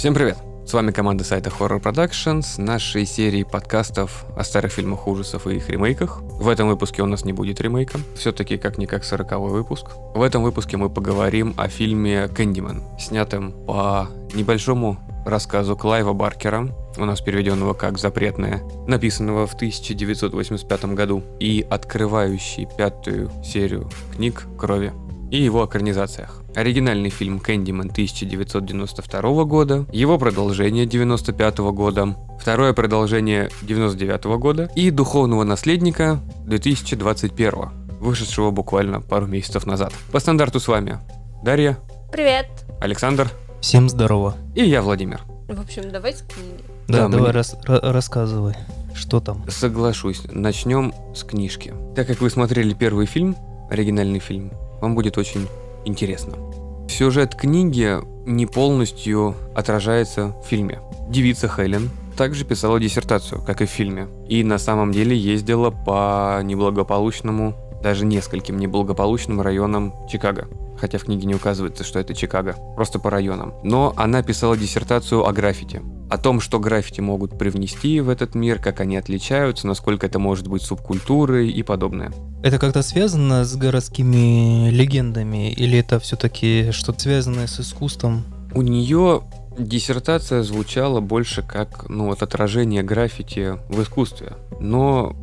Всем привет! С вами команда сайта Horror Productions, нашей серии подкастов о старых фильмах ужасов и их ремейках. В этом выпуске у нас не будет ремейка, все-таки как-никак 40 выпуск. В этом выпуске мы поговорим о фильме «Кэндимен», снятым по небольшому рассказу Клайва Баркера, у нас переведенного как «Запретное», написанного в 1985 году и открывающий пятую серию книг «Крови» и его экранизациях. Оригинальный фильм «Кэндимен» 1992 года, его продолжение 1995 года, второе продолжение 1999 года и «Духовного наследника» 2021, вышедшего буквально пару месяцев назад. По стандарту с вами Дарья, Привет. Александр Всем здорово. и я, Владимир. В общем, давайте книги. Да, Да, давай мне- рас- ра- рассказывай, что там. Соглашусь, начнем с книжки. Так как вы смотрели первый фильм, оригинальный фильм, вам будет очень интересно. Сюжет книги не полностью отражается в фильме. Девица Хелен также писала диссертацию, как и в фильме, и на самом деле ездила по неблагополучному, даже нескольким неблагополучным районам Чикаго. Хотя в книге не указывается, что это Чикаго, просто по районам. Но она писала диссертацию о граффити. О том, что граффити могут привнести в этот мир, как они отличаются, насколько это может быть субкультурой и подобное. Это как-то связано с городскими легендами или это все-таки что-то связанное с искусством? У нее диссертация звучала больше как ну, вот отражение граффити в искусстве. Но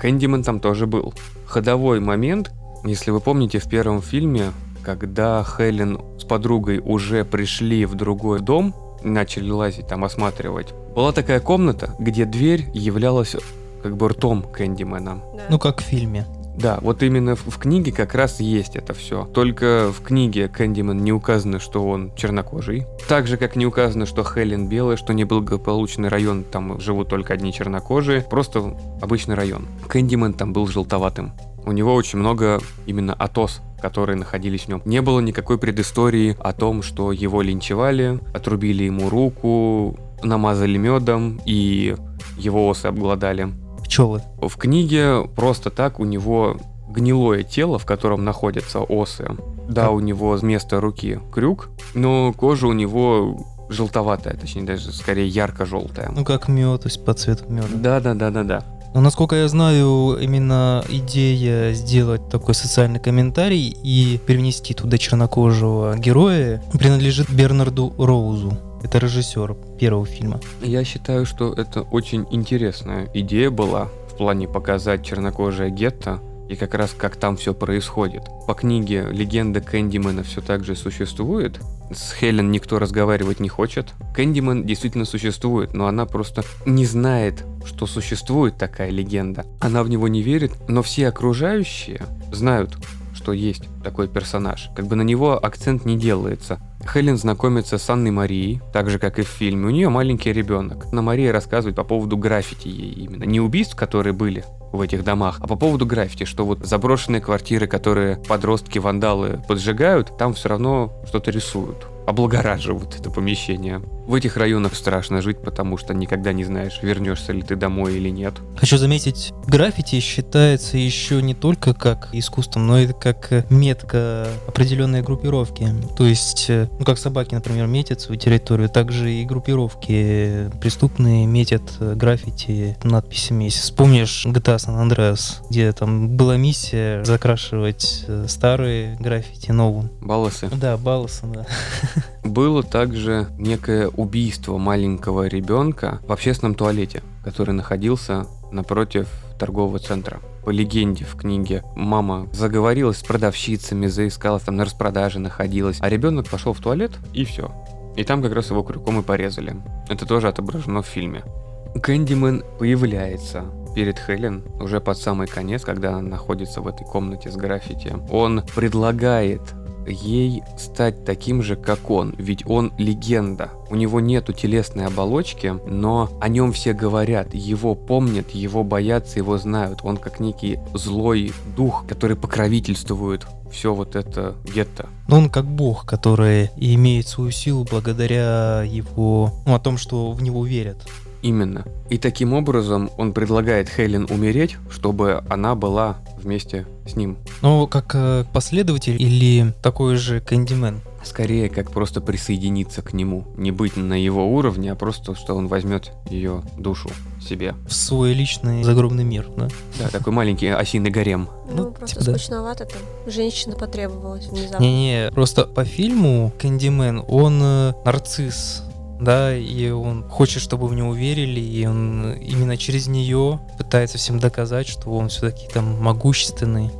Кэндиман там тоже был. Ходовой момент, если вы помните в первом фильме, когда Хелен с подругой уже пришли в другой дом, начали лазить там, осматривать, была такая комната, где дверь являлась как бы ртом Кэндимена. Да. Ну, как в фильме. Да, вот именно в, в книге как раз есть это все. Только в книге Кэндиман не указано, что он чернокожий. Так же, как не указано, что Хелен белая, что неблагополучный район, там живут только одни чернокожие. Просто обычный район. Кэндиман там был желтоватым. У него очень много именно атос которые находились в нем. Не было никакой предыстории о том, что его линчевали, отрубили ему руку, намазали медом и его осы обглодали. Пчелы. В книге просто так у него гнилое тело, в котором находятся осы. Да, у него вместо руки крюк, но кожа у него желтоватая, точнее даже скорее ярко-желтая. Ну, как мед, то есть по цвету меда. Да, да, да, да, да. Но, насколько я знаю, именно идея сделать такой социальный комментарий и привнести туда чернокожего героя принадлежит Бернарду Роузу. Это режиссер первого фильма. Я считаю, что это очень интересная идея была в плане показать чернокожее гетто и как раз как там все происходит. По книге «Легенда Кэндимена» все так же существует. С Хелен никто разговаривать не хочет. Кэндимен действительно существует, но она просто не знает, что существует такая легенда. Она в него не верит, но все окружающие знают, что есть такой персонаж. Как бы на него акцент не делается. Хелен знакомится с Анной Марией, так же, как и в фильме. У нее маленький ребенок. Анна Мария рассказывает по поводу граффити ей именно. Не убийств, которые были в этих домах, а по поводу граффити, что вот заброшенные квартиры, которые подростки-вандалы поджигают, там все равно что-то рисуют облагораживают это помещение. В этих районах страшно жить, потому что никогда не знаешь, вернешься ли ты домой или нет. Хочу заметить, граффити считается еще не только как искусством, но и как метка определенной группировки. То есть, э, ну как собаки, например, метят свою территорию, также и группировки преступные метят э, граффити надписями. Если вспомнишь GTA San Andreas, где там была миссия закрашивать э, старые граффити новым. Балласы. Да, Балласа, да. Было также некое убийство маленького ребенка в общественном туалете, который находился напротив торгового центра. По легенде в книге мама заговорилась с продавщицами, заискала, там на распродаже находилась, а ребенок пошел в туалет и все. И там как раз его крюком и порезали. Это тоже отображено в фильме. Кэндимен появляется перед Хелен уже под самый конец, когда она находится в этой комнате с граффити. Он предлагает ей стать таким же, как он, ведь он легенда. У него нету телесной оболочки, но о нем все говорят, его помнят, его боятся, его знают. Он как некий злой дух, который покровительствует все вот это гетто. Но он как бог, который имеет свою силу благодаря его... Ну, о том, что в него верят. Именно. И таким образом он предлагает Хелен умереть, чтобы она была вместе с ним. Но как э, последователь или такой же Кэндимен? скорее как просто присоединиться к нему. Не быть на его уровне, а просто, что он возьмет ее душу себе. В свой личный загробный мир, да? Да, такой маленький осиный гарем. Ну, Ну, просто типа да. скучновато там. Женщина потребовалась внезапно. Не-не, просто по фильму Кэндимен, он э, нарцисс, да, и он хочет, чтобы в него верили, и он именно через нее пытается всем доказать, что он все-таки там могущественный.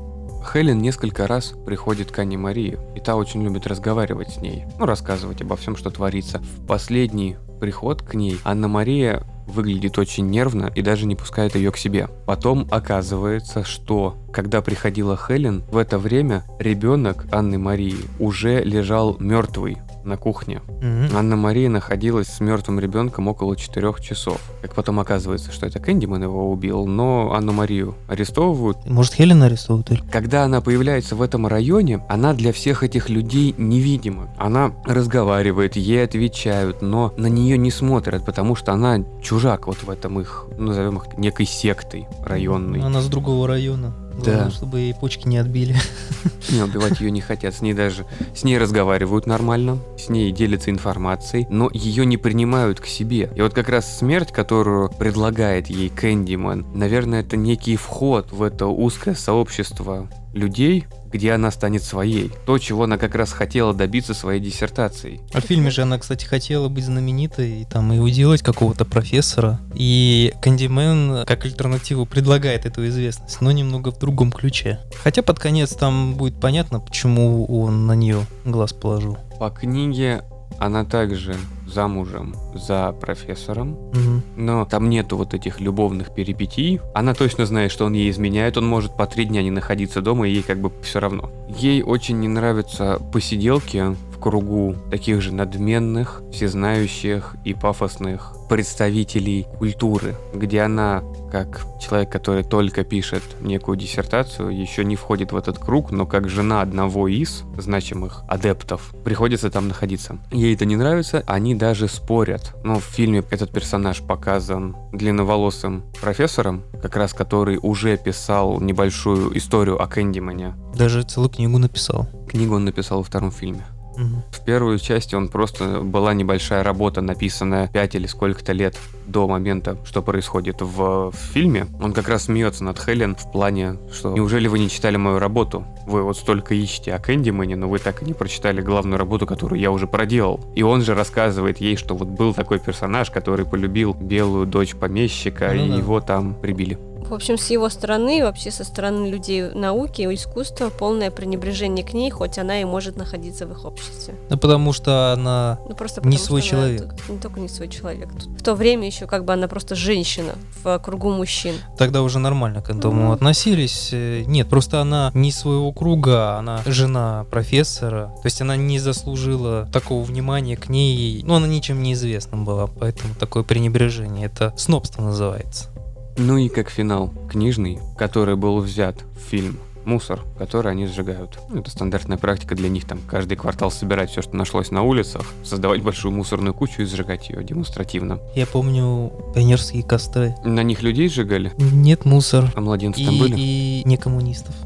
Хелен несколько раз приходит к Анне Марии, и та очень любит разговаривать с ней, ну, рассказывать обо всем, что творится. В последний приход к ней Анна Мария выглядит очень нервно и даже не пускает ее к себе. Потом оказывается, что когда приходила Хелен, в это время ребенок Анны Марии уже лежал мертвый на кухне. Мгм. Анна Мария находилась с мертвым ребенком около четырех часов. Как потом оказывается, что это Кэндиман его убил, но Анну Марию арестовывают, Может, Хелен арестовывают только? когда она появляется в этом районе, она для всех этих людей невидима. Она разговаривает, ей отвечают, но на нее не смотрят, потому что она чужак вот в этом их, назовем их некой сектой районной. Она с другого района. Да. Главное, чтобы ей почки не отбили. Не, убивать ее не хотят, с ней даже, с ней разговаривают нормально, с ней делятся информацией, но ее не принимают к себе. И вот как раз смерть, которую предлагает ей Кэндиман, наверное, это некий вход в это узкое сообщество людей, где она станет своей. То, чего она как раз хотела добиться своей диссертацией. А в фильме же она, кстати, хотела быть знаменитой и там и уделать какого-то профессора. И Кандимен как альтернативу предлагает эту известность, но немного в другом ключе. Хотя под конец там будет понятно, почему он на нее глаз положил. По книге она также замужем за профессором, Мгм. Но там нету вот этих любовных перипетий. Она точно знает, что он ей изменяет. Он может по три дня не находиться дома, и ей как бы все равно. Ей очень не нравятся посиделки в кругу таких же надменных, всезнающих и пафосных представителей культуры, где она, как человек, который только пишет некую диссертацию, еще не входит в этот круг, но как жена одного из значимых адептов, приходится там находиться. Ей это не нравится, они даже спорят. Но в фильме этот персонаж показан длинноволосым профессором, как раз который уже писал небольшую историю о Кэндимане. Даже целую книгу написал. Книгу он написал во втором фильме. В первую часть он просто была небольшая работа, написанная 5 или сколько-то лет до момента, что происходит в, в фильме. Он как раз смеется над Хелен в плане, что неужели вы не читали мою работу? Вы вот столько ищете о Кэндимане, но вы так и не прочитали главную работу, которую я уже проделал. И он же рассказывает ей, что вот был такой персонаж, который полюбил белую дочь помещика, Ну и да. его там прибили. В общем, с его стороны, вообще со стороны людей науки и искусства, полное пренебрежение к ней, хоть она и может находиться в их обществе. Ну, потому что она... Ну просто Не потому, свой что она человек. тут- не только не свой человек. Тут в то время еще как бы она просто женщина в кругу мужчин. Тогда уже нормально к этому Ну. относились. Э, Нет, просто она не своего круга, она жена профессора. То есть она не заслужила такого внимания к ней. Ну, она ничем не известна была, поэтому такое пренебрежение. Это снобство называется. Ну и как финал книжный, который был взят в фильм мусор, который они сжигают. Ну, это стандартная практика для них, там, каждый квартал собирать все, что нашлось на улицах, создавать большую мусорную кучу и сжигать ее демонстративно. Я помню пионерские костры. На них людей сжигали, Нет мусор. а младенцы И, там были. и не коммунистов.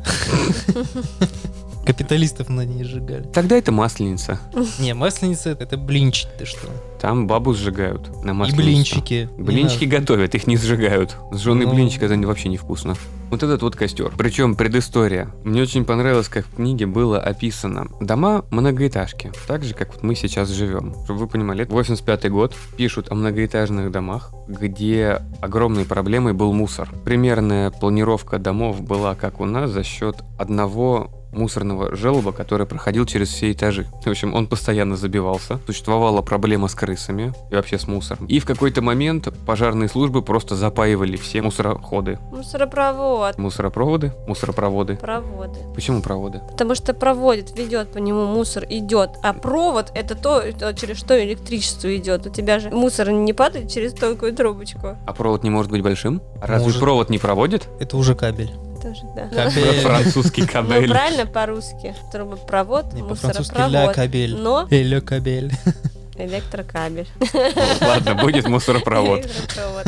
Капиталистов на ней сжигали. Тогда это масленица. Не, масленица это блинчики, ты что? Там бабу сжигают на И масленицу. блинчики. Блинчики готовят, их не сжигают. Сжженный Ну. блинчик это вообще невкусно. Вот этот вот костер. Причем предыстория. Мне очень понравилось, как в книге было описано. Дома многоэтажки, так же, как вот мы сейчас живем. Чтобы вы понимали, это 85 год, пишут о многоэтажных домах, где огромной проблемой был мусор. Примерная планировка домов была, как у нас, за счет одного мусорного желоба, который проходил через все этажи. В общем, он постоянно забивался. Существовала проблема с крысами и вообще с мусором. И в какой-то момент пожарные службы просто запаивали все мусороходы. Мусоропровод. Мусоропроводы? Мусоропроводы. Проводы. Почему проводы? Потому что проводит, ведет по нему мусор, идет. А провод это то, через что электричество идет. У тебя же мусор не падает через тонкую трубочку. А провод не может быть большим? Разве Может. провод не проводит? Это уже кабель. Тоже, да. Кабель. Французский Ну, кабель. правильно по-русски. Трубопровод, Не, по-французски ля мусоропровод. кабель. Но Эле кабель. электрокабель. Ладно, будет мусоропровод. Электропровод.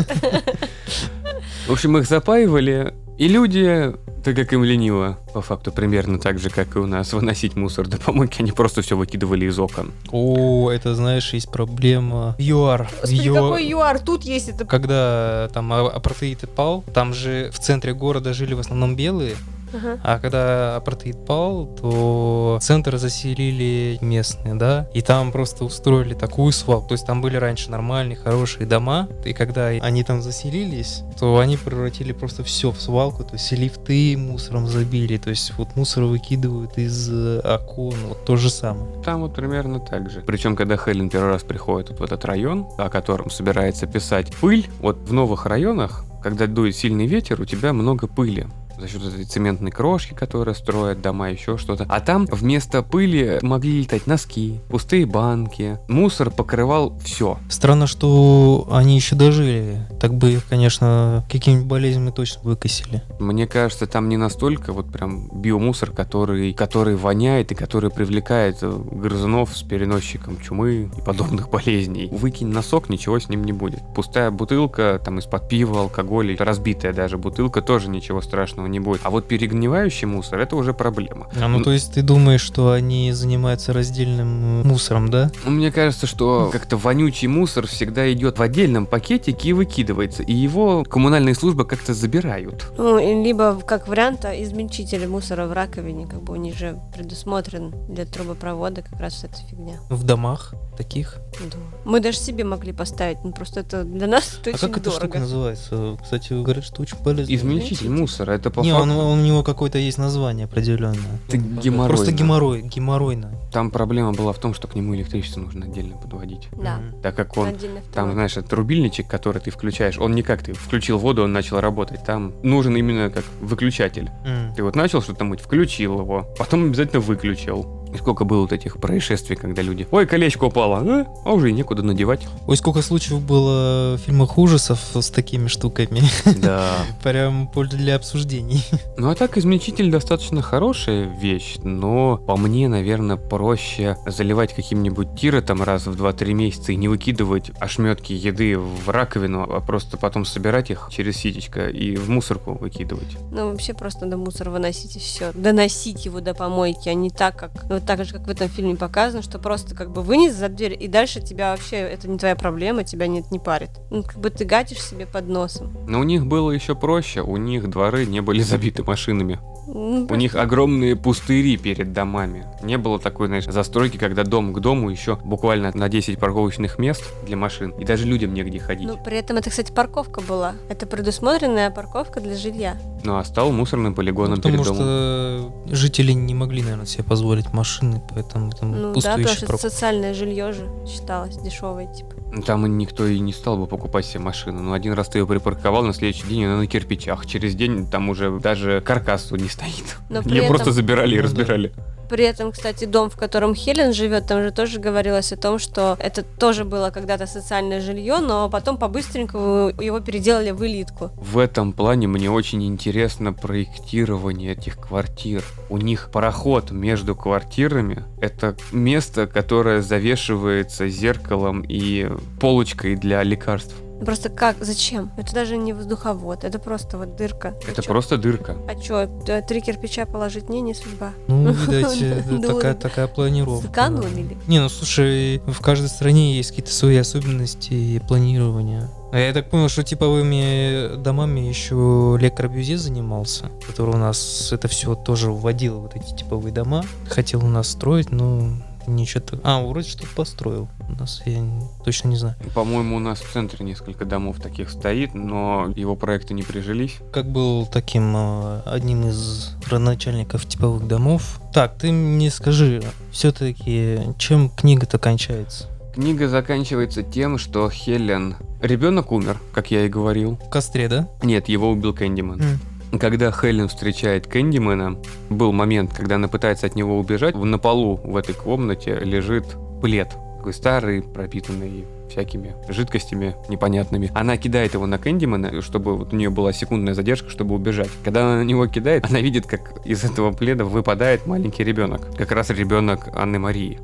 В общем, их запаивали, и люди Так как им лениво, по факту, примерно так же, как и у нас, выносить мусор до помойки, они просто все выкидывали из окон. О, это, знаешь, есть проблема. ЮАР. Господи, Ю- какой ЮАР тут есть это? Когда там а- апартеид пал, там же в центре города жили в основном белые, Ага. а когда апартеид пал, то центр заселили местные, да, и там просто устроили такую свалку. То есть там были раньше нормальные, хорошие дома, и когда они там заселились, то они превратили просто все в свалку, то есть лифты мусором забили, то есть вот мусор выкидывают из э, окон, вот то же самое. Там вот примерно так же. Причем, когда Хелен первый раз приходит вот в этот район, о котором собирается писать пыль, вот в новых районах, когда дует сильный ветер, у тебя много пыли за счет этой цементной крошки, которая строят дома, еще что-то. А там вместо пыли могли летать носки, пустые банки. Мусор покрывал все. Странно, что они еще дожили. Так бы их, конечно, какими-нибудь болезнями точно выкосили. Мне кажется, там не настолько вот прям биомусор, который, который воняет и который привлекает э, грызунов с переносчиком чумы и подобных болезней. Выкинь носок, ничего с ним не будет. Пустая бутылка, там из-под пива, алкоголя, разбитая даже бутылка, тоже ничего страшного не будет. А вот перегнивающий мусор, это уже проблема. А ну то есть ты думаешь, что они занимаются раздельным мусором, да? Ну, Мне кажется, что как-то вонючий мусор всегда идет в отдельном пакетике и выкидывается, и его коммунальные службы как-то забирают. Ну, либо как вариант а, измельчитель мусора в раковине, как бы у них же предусмотрен для трубопровода как раз эта фигня. В домах таких. Да. Мы даже себе могли поставить, ну просто это для нас это а очень как эта штука дорого. называется? Кстати, говорят, что очень полезно. Измельчитель мусора, это по Не, факту... он, он- у него какое-то есть название определенное. Это геморройно. Просто геморрой, геморройно. Там проблема была в том, что к нему электричество нужно отдельно подводить. Да. Так как он Отдельно Там, знаешь, этот рубильничек, который ты включаешь, он не как ты включил воду, он начал работать. Там нужен именно как выключатель. М. Ты вот начал что-то мыть, включил его, потом обязательно выключил. И сколько было вот этих происшествий, когда люди... Ой, колечко упало, а, а уже и некуда надевать. Ой, сколько случаев было в фильмах ужасов с такими штуками. Да. Прям поле для обсуждений. Ну а так, измельчитель достаточно хорошая вещь, но по мне, наверное, проще заливать каким-нибудь тиротом раз в 2-3 месяца и не выкидывать ошметки еды в раковину, а просто потом собирать их через ситечко и в мусорку выкидывать. Ну, вообще просто надо мусор выносить и все. Доносить его до помойки, а не так, как... Ну, так же, как в этом фильме показано, что просто как бы вынес за дверь, и дальше тебя вообще... Это не твоя проблема, тебя нет, не парит. Ну, как бы ты гатишь себе под носом. Но у них было еще проще, у них дворы не были забиты машинами. Ну, У них огромные пустыри перед домами. Не было такой, знаешь, застройки, когда дом к дому еще буквально на 10 парковочных мест для машин, и даже людям негде ходить. Ну, при этом это, кстати, парковка была. Это предусмотренная парковка для жилья. Ну а стал мусорным полигоном Ну, потому перед домом. что жители не могли, наверное, себе позволить машины, поэтому там Ну да, потому что это парк- социальное жилье же считалось дешевое, типа. Там никто и не стал бы покупать себе машину. Ну, один раз ты ее припарковал, на следующий день она на кирпичах. Через день там уже даже каркас не стоит. Но Ее этом- просто забирали и Ну да. При этом, кстати, дом, в котором Хелен живет, там же тоже говорилось о том, что это тоже было когда-то социальное жилье, но потом по-быстренькому его переделали в элитку. В этом плане мне очень интересно проектирование этих квартир. У них проход между квартирами — это место, которое завешивается зеркалом и полочкой для лекарств. Просто как? Зачем? Это даже не воздуховод, это просто вот дырка. Это А чё? просто дырка. А чё, т- три кирпича положить? Не, не судьба. Ну, видать, э, Да такая, такая планировка. Сэкономили. Не, ну слушай, в каждой стране есть какие-то свои особенности и планирования. А я так понял, что типовыми домами еще Ле Корбюзе занимался, который у нас это все тоже вводил, вот эти типовые дома. Хотел у нас строить, но ничего так... А, вроде что-то построил. У нас, я точно не знаю. По-моему, у нас в центре несколько домов таких стоит, но его проекты не прижились. Как был таким э, одним из родоначальников типовых домов. Так, ты мне скажи, все-таки чем книга-то кончается? Книга заканчивается тем, что Хелен... Ребенок умер, как я и говорил. В костре, да? Нет, его убил Кэндиман. М. Когда Хелен встречает Кэндимена, был момент, когда она пытается от него убежать. На полу в этой комнате лежит плед. Такой старый, пропитанный всякими жидкостями непонятными. Она кидает его на Кэндимена, чтобы вот у нее была секундная задержка, чтобы убежать. Когда она на него кидает, она видит, как из этого пледа выпадает маленький ребенок. Как раз ребенок Анны Марии.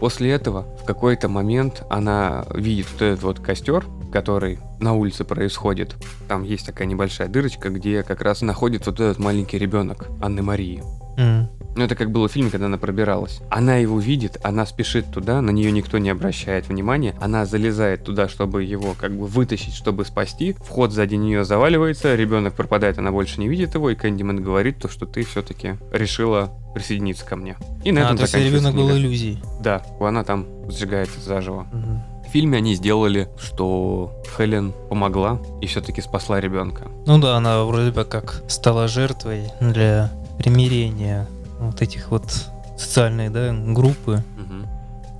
После этого в какой-то момент она видит вот этот вот костер, который на улице происходит. Там есть такая небольшая дырочка, где как раз находится вот этот маленький ребенок Анны Марии. Ну, это как было в фильме, когда она пробиралась. Она его видит, она спешит туда, на нее никто не обращает внимания. Она залезает туда, чтобы его как бы вытащить, чтобы спасти. Вход сзади нее заваливается, ребенок пропадает, она больше не видит его, и Кэндиман говорит то, что ты все-таки решила присоединиться ко мне. И на А, этом то есть ребенок был иллюзией. Да, она там сжигается заживо. Мгм. В фильме они сделали, что Хелен помогла и все-таки спасла ребенка. Ну да, она вроде бы как стала жертвой для примирения вот этих вот социальной, да, группы.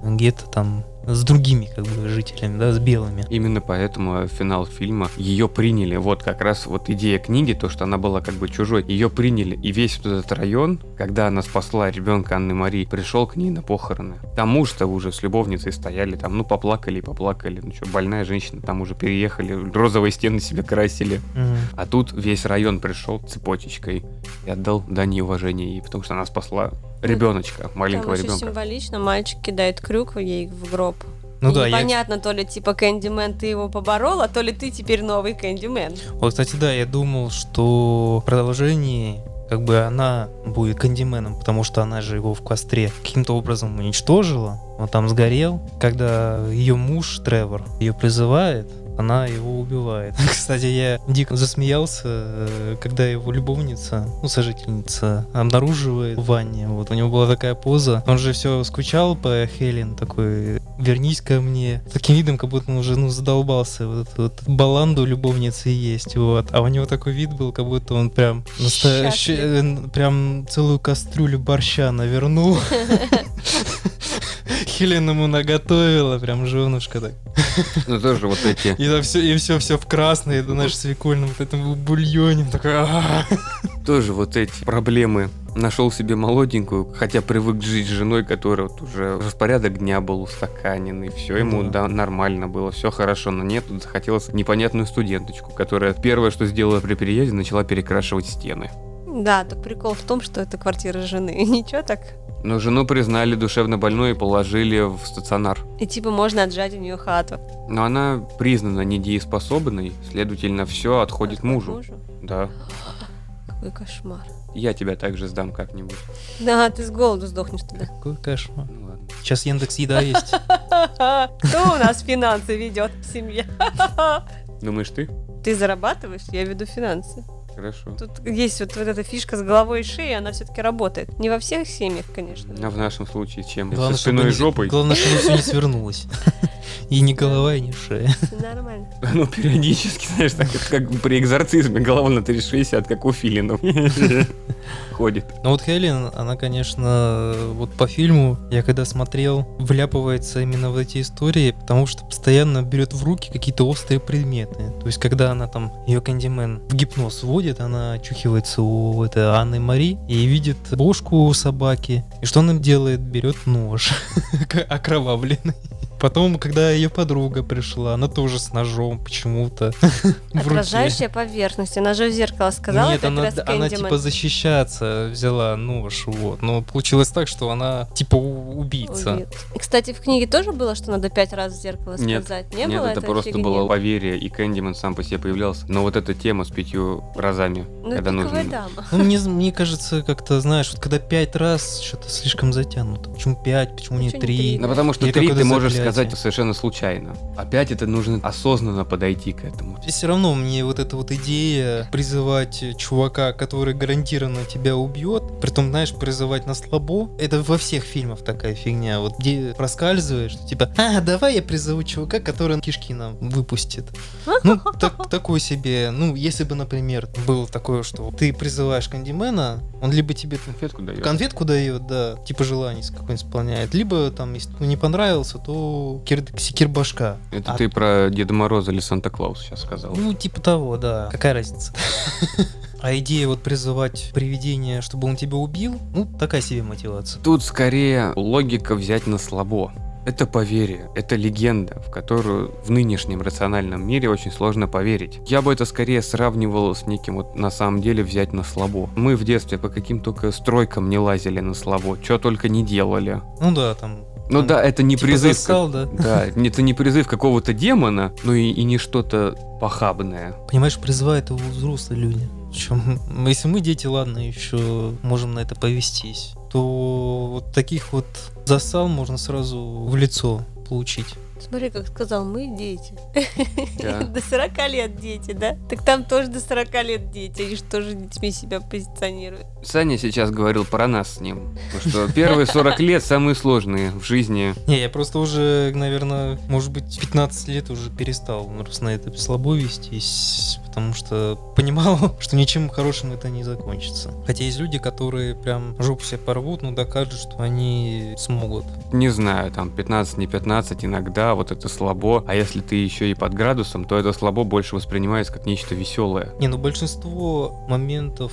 Гетто там с другими как бы жителями, да, с белыми. Именно поэтому финал фильма ее приняли. Вот как раз вот идея книги, то, что она была как бы чужой, ее приняли. И весь вот этот район, когда она спасла ребенка Анны Марии, пришел к ней на похороны. Там муж-то уже с любовницей стояли, там, ну, поплакали и поплакали. Ну что, больная женщина, там уже переехали, розовые стены себе красили. Мгм. А тут весь район пришел цепочечкой и отдал дань уважения ей, потому что она спасла ребеночка, маленького Там ребенка. символично мальчик кидает крюк ей в гроб. Ну И да, я, непонятно, то ли типа Кэндимен ты его поборола, то ли ты теперь новый Кэндимен. вот, кстати, да, я думал, что в продолжении как бы она будет кандименом, потому что она же его в костре каким-то образом уничтожила, он там сгорел. Когда ее муж Тревор ее призывает, она его убивает. Кстати, я дико засмеялся, э, когда его любовница, ну, сожительница, обнаруживает в ванне. Вот у него была такая поза. Он же все скучал по Хелен, такой, вернись ко мне. Таким видом, как будто он уже, ну, задолбался. Вот эту вот баланду любовницы есть, вот. А у него такой вид был, как будто он прям настоящий, э, прям целую кастрюлю борща навернул. Хелен ему наготовила, прям женушка так. Ну тоже вот эти И там все, и все, все в красное, это наш свекольном вот этом бульоне. Такой, тоже вот эти проблемы. Нашел себе молоденькую, хотя привык жить с женой, которая вот уже распорядок дня был устаканенный, все ему Да. да, нормально было, все хорошо, но нет, тут захотелось непонятную студенточку, которая первое, что сделала при переезде, начала перекрашивать стены. Да, так прикол в том, что это квартира жены. Ничего так. Но жену признали душевно больной и положили в стационар. И типа можно отжать у нее хату. Но она признана недееспособной, следовательно, все отходит Отходит мужу. Да. Какой кошмар. Я тебя также сдам как-нибудь. Да, ты с голоду сдохнешь тогда. Какой кошмар. Ну ладно. Сейчас Яндекс Еда есть. Кто у нас финансы ведет в семье? Думаешь ты? Ты зарабатываешь, я веду финансы. Хорошо. Тут есть вот, вот эта фишка с головой и шеей, она все-таки работает. Не во всех семьях, конечно. А в нашем случае чем? Главное, Со спиной и не- жопой? Главное, чтобы все не свернулось. И ни голова, и ни шея. Нормально. Ну, периодически, знаешь, так как, как при экзорцизме голова на 360, как у филинов. Ходит. Но вот Хелен, она, конечно, вот по фильму, я когда смотрел, вляпывается именно в эти истории, потому что постоянно берет в руки какие-то острые предметы. То есть, когда она там, ее кандимен в гипноз вводит, она очухивается у этой Анны Мари и видит бошку у собаки. И что она делает? Берет нож окровавленный. Потом, когда ее подруга пришла, она тоже с ножом почему-то. Отражающая поверхность. Она же в зеркало сказала, Нет, это она, она типа защищаться взяла нож, вот. Но получилось так, что она типа убийца. Убит. Кстати, в книге тоже было, что надо пять раз в зеркало Нет, сказать? Не Нет, было это просто фигни? было поверье, и Кэндиман сам по себе появлялся. Но вот эта тема с пятью разами, Ну, когда нужно... дама. Ну, мне, мне кажется, как-то, знаешь, вот когда пять раз что-то слишком затянуто. Почему пять, почему не Почему не три? Ну, потому что три ты можешь. Сказать совершенно случайно. Опять это нужно осознанно подойти к этому. И все равно мне вот эта вот идея призывать чувака, который гарантированно тебя убьет, притом, знаешь, призывать на слабо, это во всех фильмах такая фигня, вот где проскальзываешь, типа, а, давай я призову чувака, который кишки нам выпустит. Ну, так, такой себе, ну, если бы, например, было такое, что ты призываешь кандимена, он либо тебе Конфетку дает. конфетку дает, да, типа желаний какой-нибудь исполняет, либо там, если не понравился, то кир, секир башка. Это А- ты про Деда Мороза или Санта-Клауса сейчас сказал. Ну, типа того, да. Какая разница? А идея вот призывать привидение, чтобы он тебя убил, ну, такая себе мотивация. Тут скорее логика взять на слабо. Это поверье, это легенда, в которую в нынешнем рациональном мире очень сложно поверить. Я бы это скорее сравнивал с неким вот на самом деле взять на слабо. Мы в детстве по каким только стройкам не лазили на слабо, что только не делали. Ну да, там Ну да, это не Типа призыв. засал, да? Да, это не призыв какого-то демона, но и, и не что-то похабное. Понимаешь, призывают его взрослые люди. Причем, если мы дети, ладно, еще можем на это повестись, то вот таких вот засал можно сразу в лицо получить. Смотри, как сказал, мы дети. Да. До 40 лет дети, да? Так там тоже до 40 лет дети, они же тоже детьми себя позиционируют. Саня сейчас говорил про нас с ним. потому Что первые 40 лет самые сложные в жизни. Не, я просто уже, наверное, может быть, 15 лет уже перестал просто на это слабо вестись, потому что понимал, что ничем хорошим это не закончится. Хотя есть люди, которые прям жопу себе порвут, но докажут, что они смогут. Не знаю, там 15, не 15, иногда вот это слабо. А если ты еще и под градусом, то это слабо больше воспринимается как нечто веселое. Не, ну большинство моментов,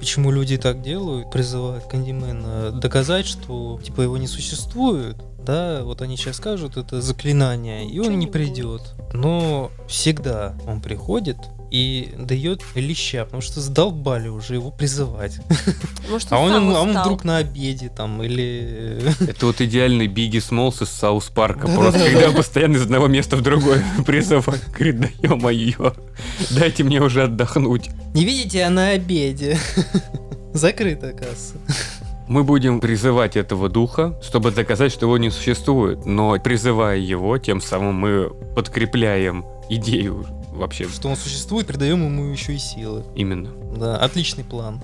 почему люди так делают, призывают Кандимена доказать, что типа его не существует. Да, вот они сейчас скажут, это заклинание, и он не придет. Но всегда он приходит и дает леща, потому что задолбали уже его призывать. Может, А он, а он вдруг на обеде там или... Это вот идеальный Бигги Смолс из Саус Парка. Да-да-да. Просто когда он постоянно из одного места в другое призывает. Говорит, да ё-моё, дайте мне уже отдохнуть. Не видите, а на обеде. Закрыта касса. Мы будем призывать этого духа, чтобы доказать, что его не существует. Но призывая его, тем самым мы подкрепляем идею вообще. Что он существует, придаем ему еще и силы. Именно. Да, отличный план.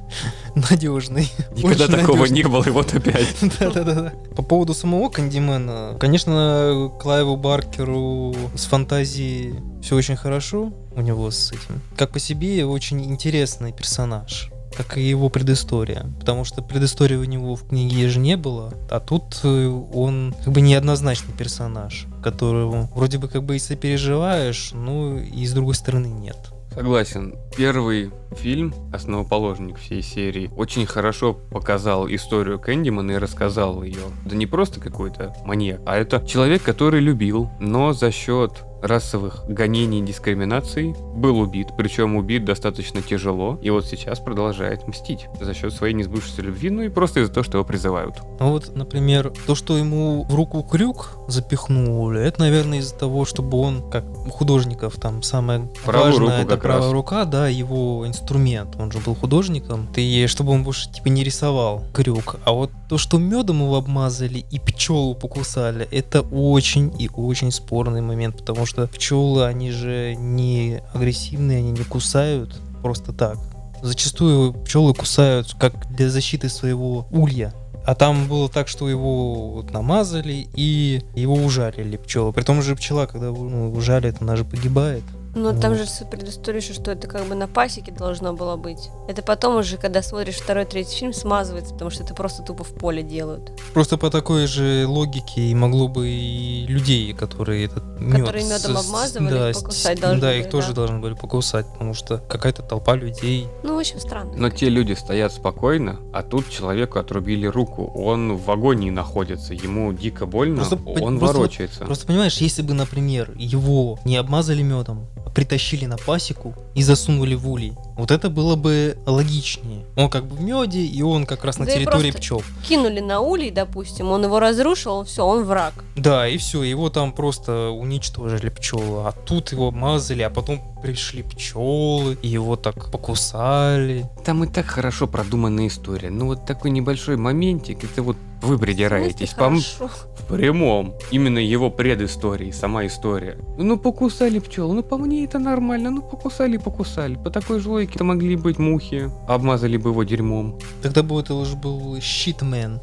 Надежный. Никогда такого не было, и вот опять. Да-да-да. По поводу самого Кандимена, конечно, Клайву Баркеру с фантазией все очень хорошо у него с этим. Как по себе очень интересный персонаж как и его предыстория. Потому что предыстории у него в книге же не было, а тут э, он как бы неоднозначный персонаж, которого вроде бы как бы и сопереживаешь, но и с другой стороны нет. Согласен. Первый фильм, основоположник всей серии, очень хорошо показал историю Кэндимана и рассказал ее. Да не просто какой-то маньяк, а это человек, который любил, но за счет расовых гонений и дискриминаций был убит, причем убит достаточно тяжело, и вот сейчас продолжает мстить за счет своей несбывшейся любви, ну и просто из-за того, что его призывают. Ну вот, например, то, что ему в руку крюк запихнули, это, наверное, из-за того, чтобы он, как у художников, там самое Правую важное, руку это правая раз. рука, да, его инструмент. Он же был художником. И чтобы он больше типа не рисовал крюк. А вот то, что медом его обмазали и пчелу покусали, это очень и очень спорный момент, потому что пчелы, они же не агрессивные, они не кусают просто так. Зачастую пчелы кусают как для защиты своего улья. А там было так, что его вот намазали и его ужалили пчелы. При том же пчела, когда ну, ужалит, она же погибает. Но там Вот. же с предыстория, еще, что это как бы на пасеке должно было быть. Это потом уже, когда смотришь второй, третий фильм, смазывается, потому что это просто тупо в поле делают. Просто по такой же логике и могло бы и людей, которые этот мед... Которые медом с- обмазывали, да, покусать с- должны Да, были, их тоже да. должны были покусать, потому что какая-то толпа людей. Ну, в общем, странно. Но те люди стоят спокойно, а тут человеку отрубили руку, он в агонии находится, ему дико больно, Просто он просто ворочается. Просто понимаешь, если бы, например, его не обмазали медом, притащили на пасеку и засунули в улей, вот это было бы логичнее. Он как бы в меде, и он как раз на Да территории пчел. Кинули на улей, допустим, он его разрушил, все, он враг. Да, и все, его там просто уничтожили пчелы, а тут его обмазали, а потом пришли пчелы, и его так покусали. Там и так хорошо продуманная история. Ну вот такой небольшой моментик, это вот вы придираетесь. В смысле, По- хорошо. в прямом. Именно его предыстории, сама история. Ну покусали пчел, ну по мне это нормально. Ну покусали, покусали. По такой же логике это могли быть мухи. Обмазали бы его дерьмом. Тогда бы это уже был щитмен.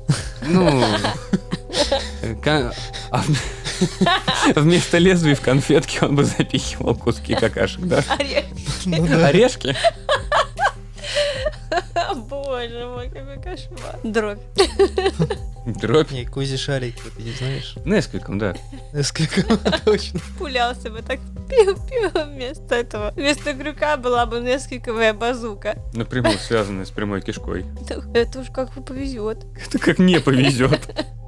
Ну... Вместо лезвий в конфетке он бы запихивал куски какашек, да? Орех. Ну да. Орешки? Боже мой, какой кошмар. Дробь. Дробь. Не, козий шарик, ты знаешь. Нескольким, да. Несколько, точно. Пулялся бы так пиу-пиу вместо этого. Вместо крюка была бы несколковая базука. Напрямую связанная с прямой кишкой. Это уж как повезет. Это как не повезет.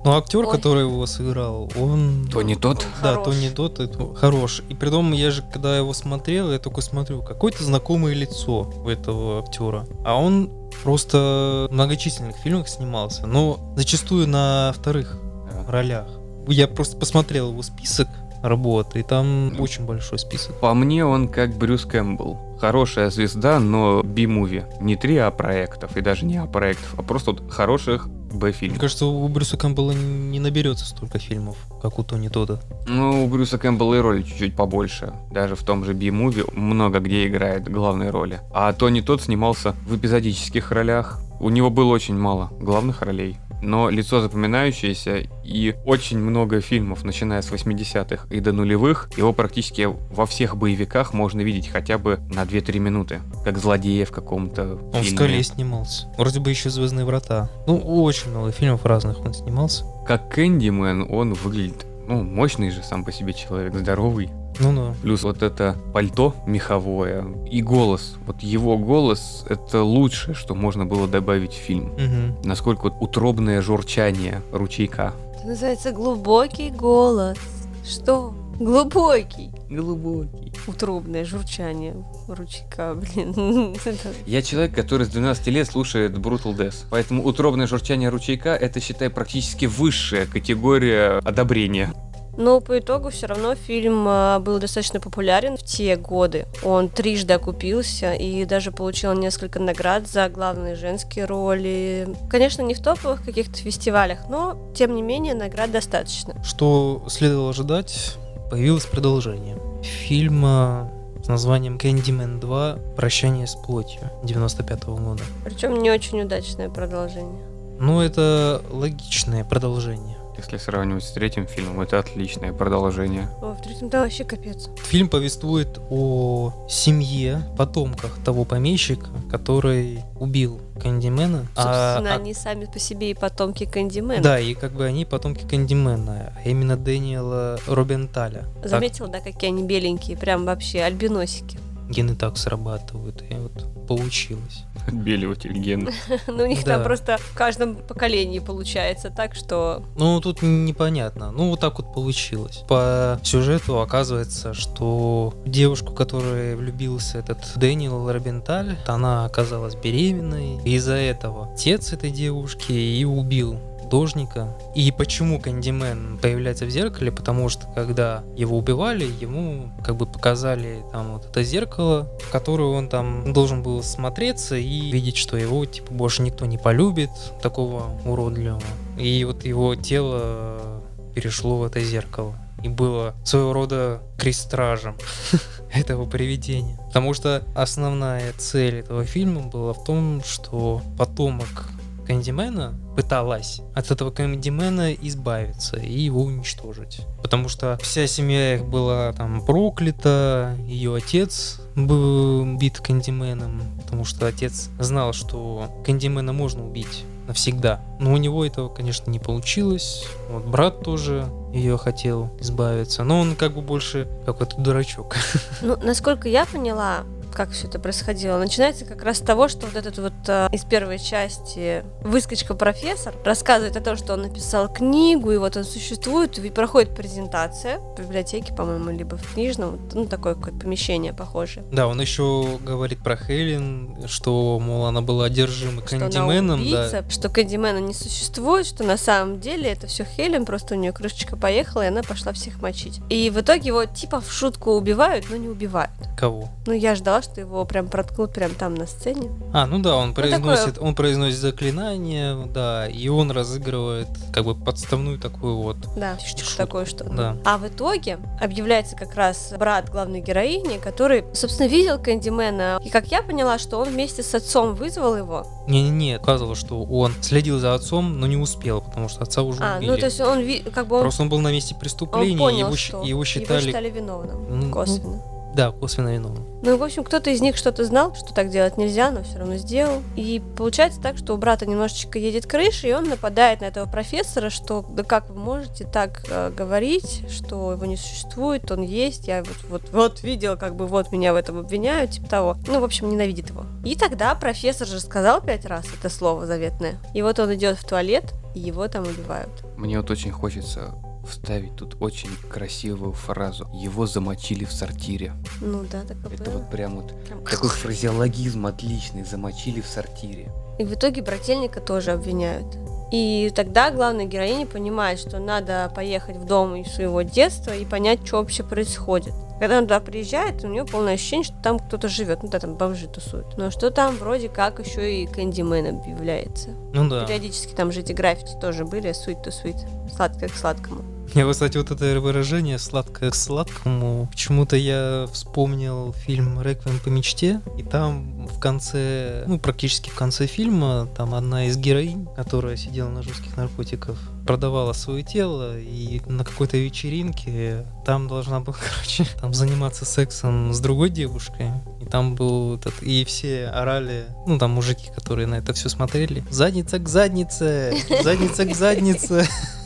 Ну, актер, Ой. который его сыграл, он... То не тот. Да, Хорош. Тони Дот это хорош. И при том, я же, когда его смотрел, я только смотрю, какое-то знакомое лицо у этого актера. А он просто в многочисленных фильмах снимался, но зачастую на вторых Да. ролях. Я просто посмотрел его список работ, и там очень большой список. По мне он как Брюс Кэмпбелл. Хорошая звезда, но би-муви. Не три А проектов, и даже не А проектов, а просто вот хороших Мне Б-фильмов. кажется, у Брюса Кэмпбелла не наберется столько фильмов, как у Тони Тода. Ну, у Брюса Кэмпбелла и роли чуть-чуть побольше. Даже в том же би-муви много где играет главные роли. А Тони тот снимался в эпизодических ролях. У него было очень мало главных ролей. Но лицо запоминающееся и очень много фильмов, начиная с 80-х и до нулевых, его практически во всех боевиках можно видеть хотя бы на 2-3 минуты, как злодея в каком-то Он в фильме. «Скале» снимался. Вроде бы еще «Звездные врата». Ну, очень много фильмов разных он снимался. Как Кэндимен он выглядит, ну, мощный же сам по себе человек, здоровый. Ну да. Плюс вот это пальто меховое и голос. Вот его голос — это лучшее, что можно было добавить в фильм. Мгм. Насколько вот утробное журчание ручейка. Это называется глубокий голос. Что? Глубокий. Глубокий. Утробное журчание ручейка, блин. Я человек, который с 12 лет слушает Brutal Death. Поэтому утробное журчание ручейка — это, считай, практически высшая категория одобрения. Но по итогу все равно фильм а, был достаточно популярен в те годы. Он трижды окупился и даже получил несколько наград за главные женские роли. Конечно, не в топовых каких-то фестивалях, но тем не менее наград достаточно. Что следовало ожидать, появилось продолжение. Фильма с названием «Кэндимен 2. Прощание с плотью» 95 года. Причем не очень удачное продолжение. Ну, это логичное продолжение. Если сравнивать с третьим фильмом, это отличное продолжение. О, в третьем да вообще капец. Фильм повествует о семье, потомках того помещика, который убил Кэндимена. А- Собственно, а- они сами по себе и потомки Кэндимена. Да, и как бы они потомки Кэндимена, а именно Дэниела Робенталя. Так Заметил, да, какие они беленькие, прям вообще альбиносики. Гены так срабатывают, и вот получилось. Отбеливатель ген. Ну, у них там просто в каждом поколении получается так, что Ну, тут непонятно. Ну, вот так вот получилось. По сюжету оказывается, что девушку, которая влюбился этот Дэниел Робенталь, она оказалась беременной. И из-за этого отец этой девушки и убил художника. И почему Кэндимен появляется в зеркале? Потому что когда его убивали, ему как бы показали там вот это зеркало, в которое он там должен был смотреться и видеть, что его типа больше никто не полюбит, такого уродливого. И вот его тело перешло в это зеркало. И было своего рода крестражем этого привидения. Потому что основная цель этого фильма была в том, что потомок Кэндимена пыталась от этого Кэндимена избавиться и его уничтожить. Потому что вся семья их была там проклята, ее отец был убит Кэндименом, потому что отец знал, что Кэндимена можно убить навсегда. Но у него этого, конечно, не получилось. Вот брат тоже ее хотел избавиться. Но он как бы больше какой-то дурачок. Ну, насколько я поняла, как все это происходило, начинается как раз с того, что вот этот вот э, из первой части выскочка профессор рассказывает о том, что он написал книгу, и вот он существует, и проходит презентация в библиотеке, по-моему, либо в книжном, ну, такое какое-то помещение похожее. Да, он еще говорит про Хелен, что, мол, она была одержима Что Кэндименом. убийца, что Кэндимена не существует, что на самом деле это все Хелен, просто у нее крышечка поехала, и она пошла всех мочить. И в итоге его типа в шутку убивают, но не убивают. Да. Кого? Ну, я ждала, что его прям проткнут прям там на сцене. А, ну да, он такое- произносит, он произносит заклинание, да, и он разыгрывает как бы подставную такую вот. Да, что такое что-то. да. А в итоге объявляется как раз брат главной героини, который, собственно, видел Кэндимена. И как я поняла, что он вместе с отцом вызвал его. Не-не-не, указывало, что он следил за отцом, но не успел, потому что отца уже А, убили. ну то есть он как бы он, Просто он был на месте он преступления, понял, его, что его считали, виновным Ну, косвенно. Да, косвенно виновным. Ну, в общем, кто-то из них что-то знал, что так делать нельзя, но все равно сделал. И получается так, что у брата немножечко едет крыша, и он нападает на этого профессора, что да как вы можете так э, говорить, что его не существует, он есть, я вот, вот, вот видел, как бы вот меня в этом обвиняют, типа того. Ну, в общем, ненавидит его. И тогда профессор же сказал пять раз это слово заветное. И вот он идет в туалет, и его там убивают. Мне вот очень хочется вставить тут очень красивую фразу. Его замочили в сортире. Ну да, так и Это было. вот прям вот Прям- такой фразеологизм отличный. Замочили в сортире. И в итоге брательника тоже обвиняют. И тогда главная героиня понимает, что надо поехать в дом из своего детства и понять, что вообще происходит. Когда она туда приезжает, у нее полное ощущение, что там кто-то живет. Ну да, там бомжи тусуют. Но что там вроде как еще и Кэндимен объявляется. Ну да. Периодически там же эти граффити тоже были, to sweet, сладкое к сладкому. Я, кстати, вот это выражение «сладкое к сладкому», почему-то я вспомнил фильм «Реквием по мечте», и там в конце, ну, практически в конце фильма, там одна из героинь, которая сидела на жестких наркотиках, продавала свое тело, и на какой-то вечеринке там должна была, короче, там заниматься сексом с другой девушкой. И там был этот, и все орали, ну, там мужики, которые на это все смотрели, «Задница к заднице! Задница к заднице!»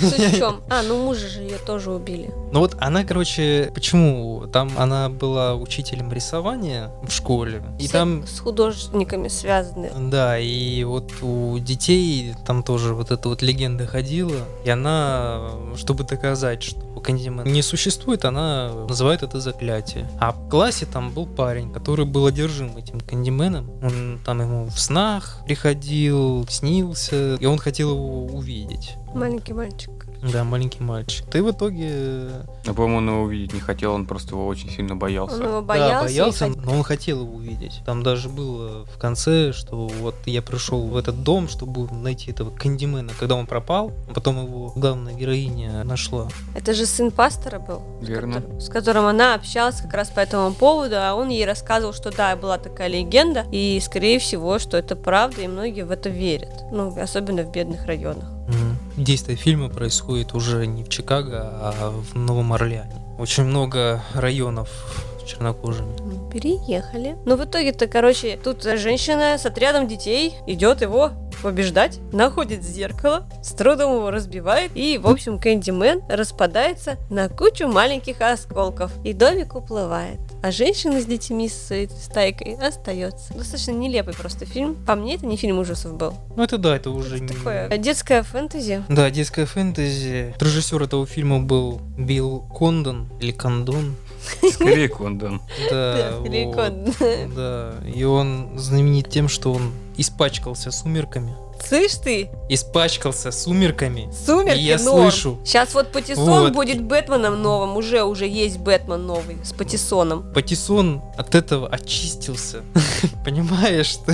Суть в чем? А, ну мужа же ее тоже убили. Ну вот она, короче, почему? Там она была учителем рисования в школе. И там с художниками связаны. да, и вот у детей там тоже вот эта вот легенда ходила, и она, чтобы доказать, что Кэндимен не существует, она называет это заклятие. А в классе там был парень, который был одержим этим Кэндименом. Он там ему в снах приходил, снился, и он хотел его увидеть. Маленький мальчик. Да, маленький мальчик. Ты в итоге А, по-моему, он его увидеть не хотел, он просто его очень сильно боялся. Он его Да, боялся. и боялся, хот- но он хотел его увидеть. Там даже было в конце, что вот я пришел в этот дом, чтобы найти этого Кэндимена. Когда он пропал, а потом его главная героиня нашла. Это же сын пастора был. с Верно. котор- С которым она общалась как раз по этому поводу, а он ей рассказывал, что да, была такая легенда, и скорее всего, что это правда, и многие в это верят. Ну, особенно в бедных районах. Мгм. Действие фильма происходит уже не в Чикаго, а в Новом Орлеане. Очень много районов чернокожими. Ну, Переехали. Но в итоге-то, короче, тут женщина с отрядом детей идет его побеждать, находит зеркало, с трудом его разбивает, и, в общем, Кэндимен распадается на кучу маленьких осколков, и домик уплывает. А женщина с детьми, с своей стайкой остается. Достаточно нелепый просто фильм. По мне, это не фильм ужасов был. Ну это да, это уже не... Такое детское фэнтези. Да, детская фэнтези. Режиссер этого фильма был Билл Кондон или Кондон. Скорее Кондон. Да, Да, вот. перекон. Да, и он знаменит тем, что он испачкался сумерками. Слышь ты, Испачкался сумерками. сумерки И я норм. слышу. Сейчас вот Патиссон Вот. будет Бэтменом новым. Уже, уже есть Бэтмен новый с Патиссоном. Патиссон от этого очистился. Понимаешь ты?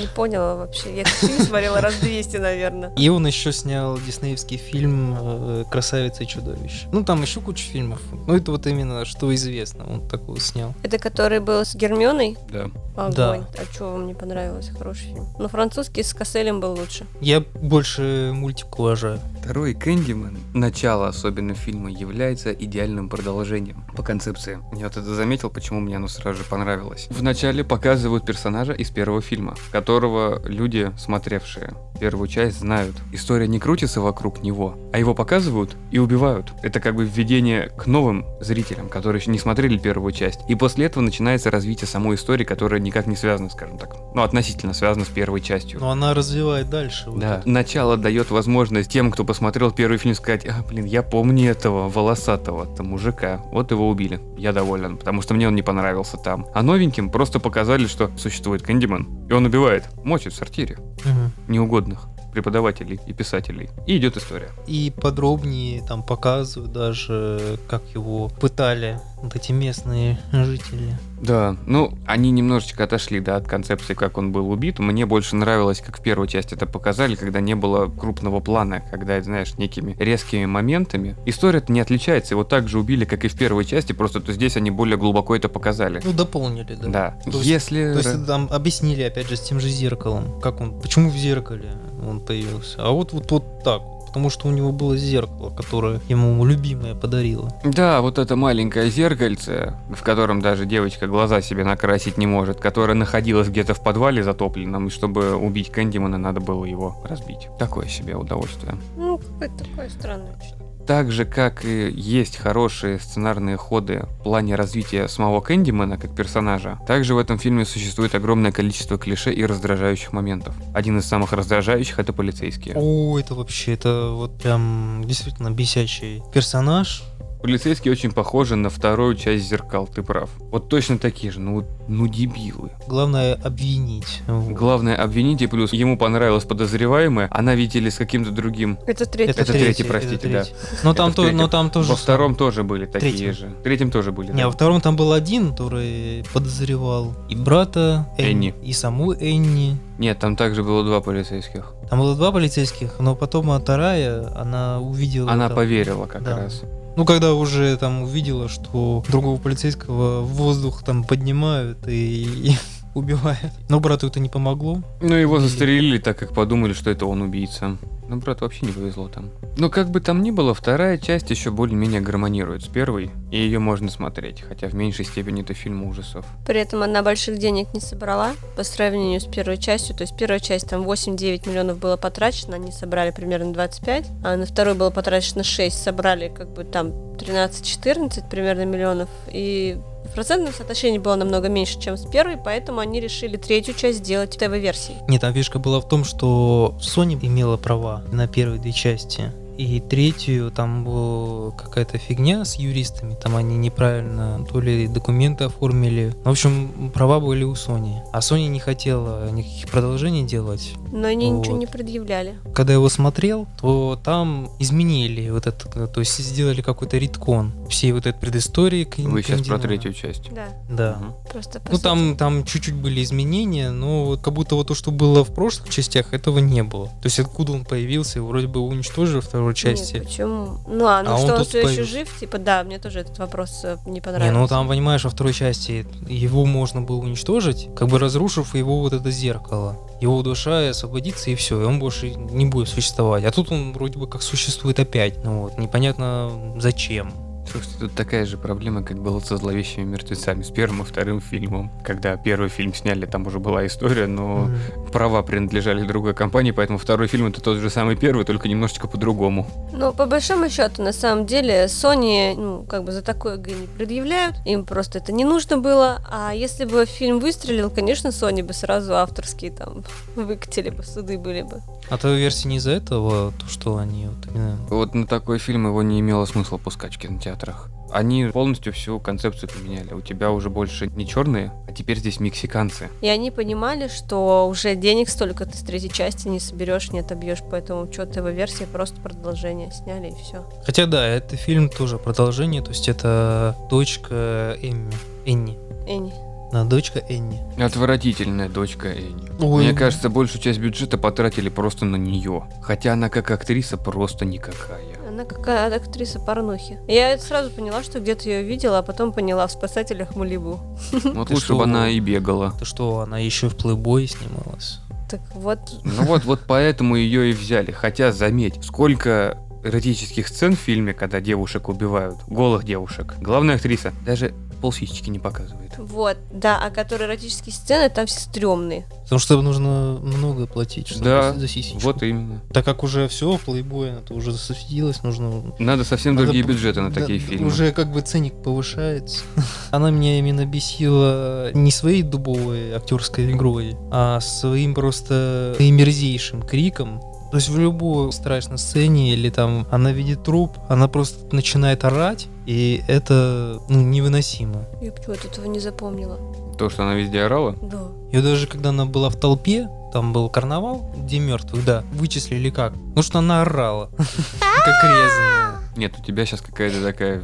Не поняла вообще. Я этот фильм смотрела раз 200, наверное. И он еще снял диснеевский фильм э, «Красавица и чудовище». Ну, там еще куча фильмов. Ну, это вот именно, что известно, он такой снял. Это который был с Гермионой? Да. Огонь. Да. А что вам не понравилось? Хороший фильм. Но французский с Касселем был лучше. Я больше мультик уважаю. Второй Кэндимен, начало особенно фильма, является идеальным продолжением по концепции. Я вот это заметил, почему мне оно сразу же понравилось. Вначале показывают персонажа из первого фильма, которого люди, смотревшие первую часть, знают. История не крутится вокруг него, а его показывают и убивают. Это как бы введение к новым зрителям, которые еще не смотрели первую часть. И после этого начинается развитие самой истории, которая никак не связана, скажем так. Ну, относительно связана с первой частью. Но она развивает дальше. вот Да, это. начало дает возможность тем, кто посмотрел первый фильм, сказать, а, блин, я помню этого волосатого там мужика, вот его убили. Я доволен, потому что мне он не понравился там. А новеньким просто показали, что существует Кэндиман, и он убивает, мочит в сортире Мгм. неугодных преподавателей и писателей. И идет история. И подробнее там показывают даже, как его пытали вот эти местные жители. Да, ну, они немножечко отошли, да, от концепции, как он был убит. Мне больше нравилось, как в первой части это показали, когда не было крупного плана, когда, знаешь, некими резкими моментами. История-то не отличается, его так же убили, как и в первой части, просто то здесь они более глубоко это показали. Ну, дополнили, да. Да, То есть- если... То есть там объяснили, опять же, с тем же зеркалом, как он, почему в зеркале он появился. А вот вот, вот так вот. Потому что у него было зеркало, которое ему любимая подарила. Да, вот это маленькое зеркальце, в котором даже девочка глаза себе накрасить не может, которое находилось где-то в подвале затопленном, и чтобы убить Кэндимана, надо было его разбить. Такое себе удовольствие. Ну, какое-то такое странное что-то. Так же, как и есть хорошие сценарные ходы в плане развития самого Кэндимена как персонажа, также в этом фильме существует огромное количество клише и раздражающих моментов. Один из самых раздражающих это полицейские. О, это вообще, это вот прям действительно бесячий персонаж. Полицейские очень похожи на вторую часть зеркал, ты прав. Вот точно такие же, ну, вот, ну дебилы. Главное обвинить. Главное обвинить, и плюс ему понравилась подозреваемая, она видели с каким-то другим. Это третий. Это третий, простите, да. Но Это там, то, но там тоже... Во втором тоже были такие Третьем. же. В третьем тоже были. Не, да. во втором там был один, который подозревал и брата Энни. и саму Энни. Нет, там также было два полицейских. Там было два полицейских, но потом вторая, она увидела... Она там- поверила как да. раз. Ну, когда уже там увидела, что другого полицейского в воздух там поднимают и, убивают. Но брату это не помогло. Ну, его застрелили, так как подумали, что это он убийца. Но брату вообще не повезло там. Но как бы там ни было, вторая часть еще более-менее гармонирует с первой, и ее можно смотреть, хотя в меньшей степени это фильм ужасов. При этом она больших денег не собрала по сравнению с первой частью. То есть первая часть там 8-9 миллионов было потрачено, они собрали примерно 25, а на вторую было потрачено 6, собрали как бы там 13-14 примерно миллионов. И в процентном соотношении было намного меньше, чем с первой, поэтому они решили третью часть сделать в ТВ-версии. Нет, там фишка была в том, что Sony имела права на первые две части. И третью там была какая-то фигня с юристами. Там они неправильно то ли документы оформили. В общем, права были у Sony. А Sony не хотела никаких продолжений делать. Но они ничего Вот. не предъявляли. Когда я его смотрел, то там изменили вот это, то есть сделали какой-то риткон всей вот этой предыстории. к Вы сейчас про третью часть. Да, Да. Мгм. просто Ну сути. там, там чуть-чуть были изменения, но вот как будто вот то, что было в прошлых частях, этого не было. То есть откуда он появился, вроде бы уничтожили во второй части. Нет, почему? Ну, а, ну А он что, он тут все еще появился. жив? Типа, да, мне тоже этот вопрос э, не Не, понравился. ну там, понимаешь, во второй части его можно было уничтожить, как бы разрушив его вот это зеркало. Его душа освободится и все, и он больше не будет существовать. А тут он вроде бы как существует опять. Ну вот, непонятно зачем. Слушайте, тут такая же проблема, как было со зловещими мертвецами с первым и вторым фильмом. Когда первый фильм сняли, там уже была история, но М. права принадлежали другой компании, поэтому второй фильм это тот же самый первый, только немножечко по-другому. Ну, по большому счету, на самом деле, Sony, ну, как бы за такое не предъявляют, им просто это не нужно было, а если бы фильм выстрелил, конечно, Sony бы сразу авторские там выкатили бы, суды были бы. А твоя версия не из-за этого, то, что они вот именно... Вот на такой фильм его не имело смысла пускать в кинотеатрах. Они полностью всю концепцию поменяли. У тебя уже больше не черные, а теперь здесь мексиканцы. И они понимали, что уже денег столько ты с третьей части не соберешь, не отобьешь, поэтому что ТВ версия просто продолжение сняли и все. Хотя да, это фильм тоже продолжение, то есть это дочка Эмми. Энни. Энни. Да, дочка Энни. Отвратительная дочка Энни. Ой. Мне кажется, большую часть бюджета потратили просто на нее. Хотя она как актриса просто никакая. Она какая актриса порнухи. Я это сразу поняла, что где-то ее видела, а потом поняла в «Спасателях Малибу». Вот Ты лучше бы она и бегала. То что, она еще в плейбой снималась? Так вот, Ну вот, вот поэтому ее и взяли. Хотя, заметь, сколько эротических сцен в фильме, когда девушек убивают, голых девушек. Главная актриса даже полсисечки не показывает. вот, да, а которые эротические сцены, там все стрёмные. Потому что нужно много платить, чтобы Да, за сисечку. Вот именно. Так как уже все, в плейбой, это уже засветилось, нужно... Надо совсем надо другие бюджеты на да, такие фильмы. Уже как бы ценник повышается. Она меня именно бесила не своей дубовой актерской игрой, а своим просто наимерзейшим криком. То есть в любой страшной сцене или там она видит труп, она просто начинает орать, и это ну, невыносимо. Я почему-то этого не запомнила. То, что она везде орала. Да. И даже когда она была в толпе, там был карнавал, где мертвых, да, вычислили как? Потому что она орала, как резаная. Нет, у тебя сейчас какая-то такая...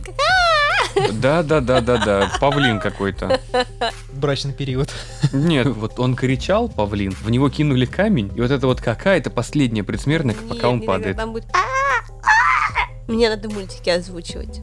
Да, да, да, да, да. Павлин какой-то. Брачный период. Нет, вот он кричал, павлин, в него кинули камень, и вот это вот какая-то последняя предсмертная, пока он Не, не, не, падает. Там будет... Мне надо мультики озвучивать.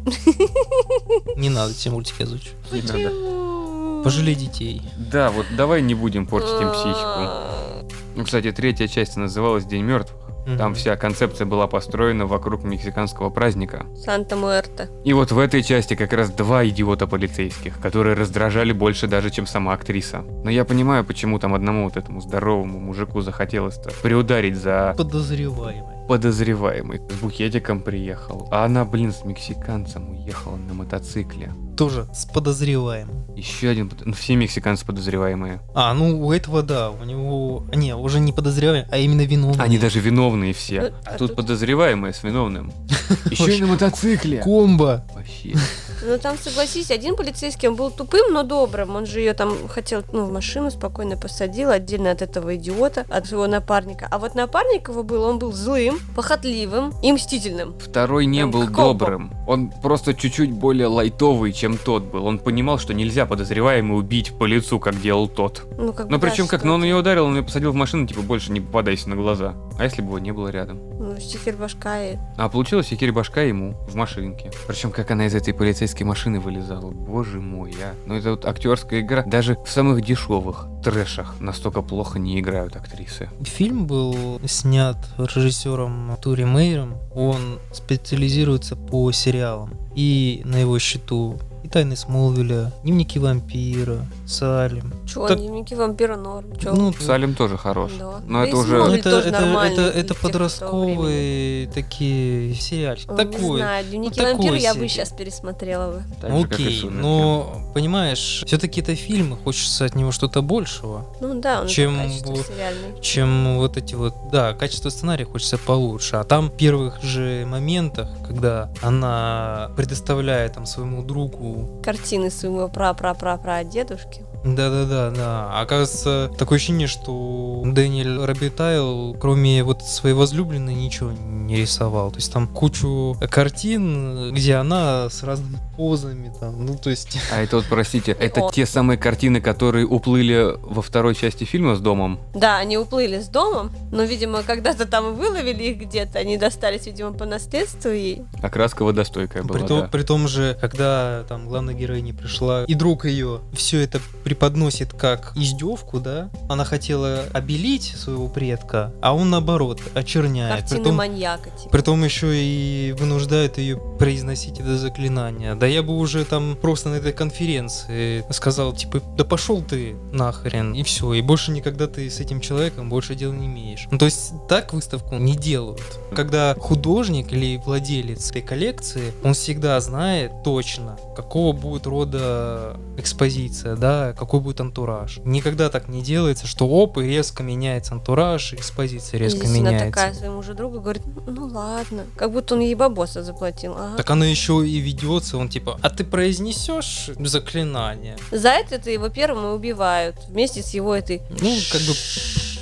Не надо все мультики озвучивать. Не надо. Почему? Пожалей детей. Да, вот давай не будем портить им психику. А, Ну, кстати, третья часть называлась День мертвых. Там Мгм. вся концепция была построена вокруг мексиканского праздника. Санта-Муэрте. И вот в этой части как раз два идиота полицейских, которые раздражали больше даже, чем сама актриса. Но я понимаю, почему там одному вот этому здоровому мужику захотелось-то приударить за... Подозреваемый. подозреваемый с букетиком приехал. А она, блин, с мексиканцем уехала на мотоцикле. Тоже с подозреваемым. Еще один... Ну, все мексиканцы подозреваемые. А, ну у этого да, у него... Не, уже не подозреваемый, а именно виновный. Они даже виновные все. А а тут тут- подозреваемые с виновным. Еще и на мотоцикле. Комбо! Вообще. Ну там, согласись, один полицейский, он был тупым, но добрым. Он же ее там хотел, ну, в машину спокойно посадил, отдельно от этого идиота, от своего напарника. А вот напарник его был, он был злым, похотливым и мстительным. Второй не Там был добрым. Он просто чуть-чуть более лайтовый, чем тот был. Он понимал, что нельзя подозреваемый убить по лицу, как делал тот. Ну, как бы, да, причем как, что ну он ее ударил, он ее посадил в машину, типа больше не попадайся на глаза. А если бы его не было рядом? Ну, стикер башка и... А получилось Секири башка ему в машинке. Причем как она из этой полицейской машины вылезала. Боже мой, а. Ну это вот актерская игра. Даже в самых дешевых трэшах настолько плохо не играют актрисы. Фильм был снят режиссером Тури Мейером. Он специализируется по сериалам. И на его счету Тайны Смолвиля, Дневники вампира, Салем. Чё, Так- дневники вампира норм. Чё? Ну, Салем тоже хорош. Да. Но Да это уже... Смолвиль это, тоже это, это, это подростковые такие сериальчики. Ой, Такое. Не знаю, дневники ну, вампира я бы сейчас пересмотрела бы. так же, Окей, «Сумерки». но понимаешь, все-таки это фильм, и хочется от него что-то большего, Ну да, он Чем сериальный. чем вот эти вот, да, качество сценария хочется получше. А там в первых же моментах, когда она предоставляет там своему другу Картины своего пра-пра-пра-пра дедушки. Да-да-да, да. Оказывается, такое ощущение, что Дэниэль Робитайл, кроме вот своей возлюбленной, ничего не рисовал. То есть там кучу картин, где она с разными позами там. Ну, то есть... А это вот, простите, это он. те самые картины, которые уплыли во второй части фильма с домом? Да, они уплыли с домом, но, видимо, когда-то там выловили их где-то, они достались, видимо, по наследству и... Окраска водостойкая была, При, том, да. при том же, когда там главная героиня пришла, и друг ее все это преподносит как издевку, да, она хотела обелить своего предка, а он наоборот очерняет. Картины Притом- маньяка, типа. Притом еще и вынуждает ее произносить это заклинание. Да я бы уже там просто на этой конференции сказал, типа, да пошел ты нахрен, и все, и больше никогда ты с этим человеком больше дела не имеешь. Ну, то есть так выставку не делают. Когда художник или владелец этой коллекции, он всегда знает точно, какого будет рода экспозиция, да, какой будет антураж. Никогда так не делается, что оп, и резко меняется антураж, экспозиция резко здесь она меняется. такая своему же другу говорит, ну, ладно. Как будто он ей бабоса заплатил. Ага. Так она еще и ведется, он типа, а ты произнесешь заклинание? За это это его первым и убивают. Вместе с его этой Ну, как бы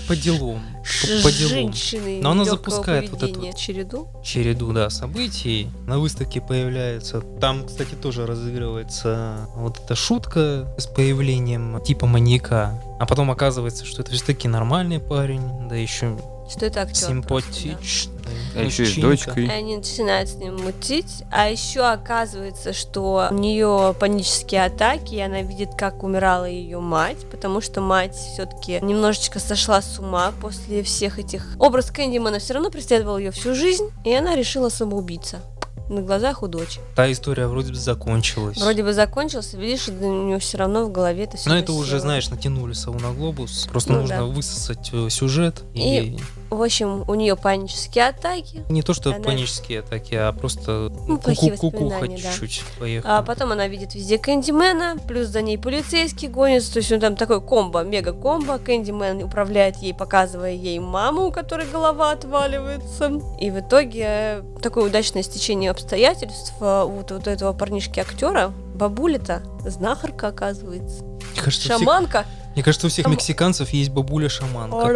по делам. По, женщиной Но она запускает вот эту череду. Череду, да, событий. На выставке появляются. Там, кстати, тоже разыгрывается вот эта шутка с появлением типа маньяка. А потом оказывается, что это все-таки нормальный парень, да еще Что это актер. симпатичный. А еще и с дочкой. И они начинают с ним мутить. А еще оказывается, что у нее панические атаки, и она видит, как умирала ее мать, потому что мать все-таки немножечко сошла с ума после всех этих. Образ Кэндимана все равно преследовал ее всю жизнь, и она решила самоубиться на глазах у дочери. Та история вроде бы закончилась. Вроде бы закончился, видишь, у нее все равно в голове это все. Но это уже, знаешь, натянули сову на глобус. Просто Ну нужно да. высосать э, сюжет. И... И- В общем, у нее панические атаки. не то, что она- панические атаки, а просто Ну, ку- плохие ку- кукуха да. чуть-чуть поехала. А потом она видит везде Кэндимена, плюс за ней полицейский гонится. То есть он там такой комбо, мега-комбо. Кэндимен управляет ей, показывая ей маму, у которой голова отваливается. И в итоге такое удачное стечение обстоятельств э, вот, вот этого парнишки-актера, бабуля-то, знахарка оказывается. Кажется, у всех- Шаманка. Мне кажется, у всех мексиканцев есть бабуля-шаманка.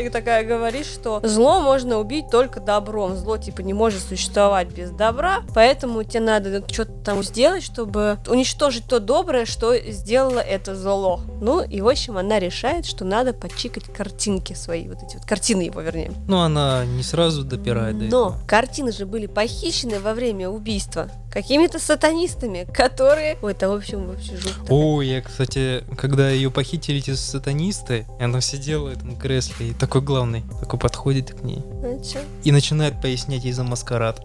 И такая говорит, что зло можно убить только добром. Зло, типа, не может существовать без добра, поэтому тебе надо что-то там сделать, чтобы уничтожить то доброе, что сделало это зло. Ну, и, в общем, она решает, что надо почикать картинки свои, вот эти вот, картины его, вернее. Ну, она не сразу допирает. Но картины же были похищены во время убийства какими-то сатанистами, которые... Ой, это, в общем, вообще жутко. О, я, кстати, когда ее похитили эти сатанисты, и она сидела в этом кресле, и такой главный такой подходит к ней Ну, чё? и начинает пояснять ей за маскарад.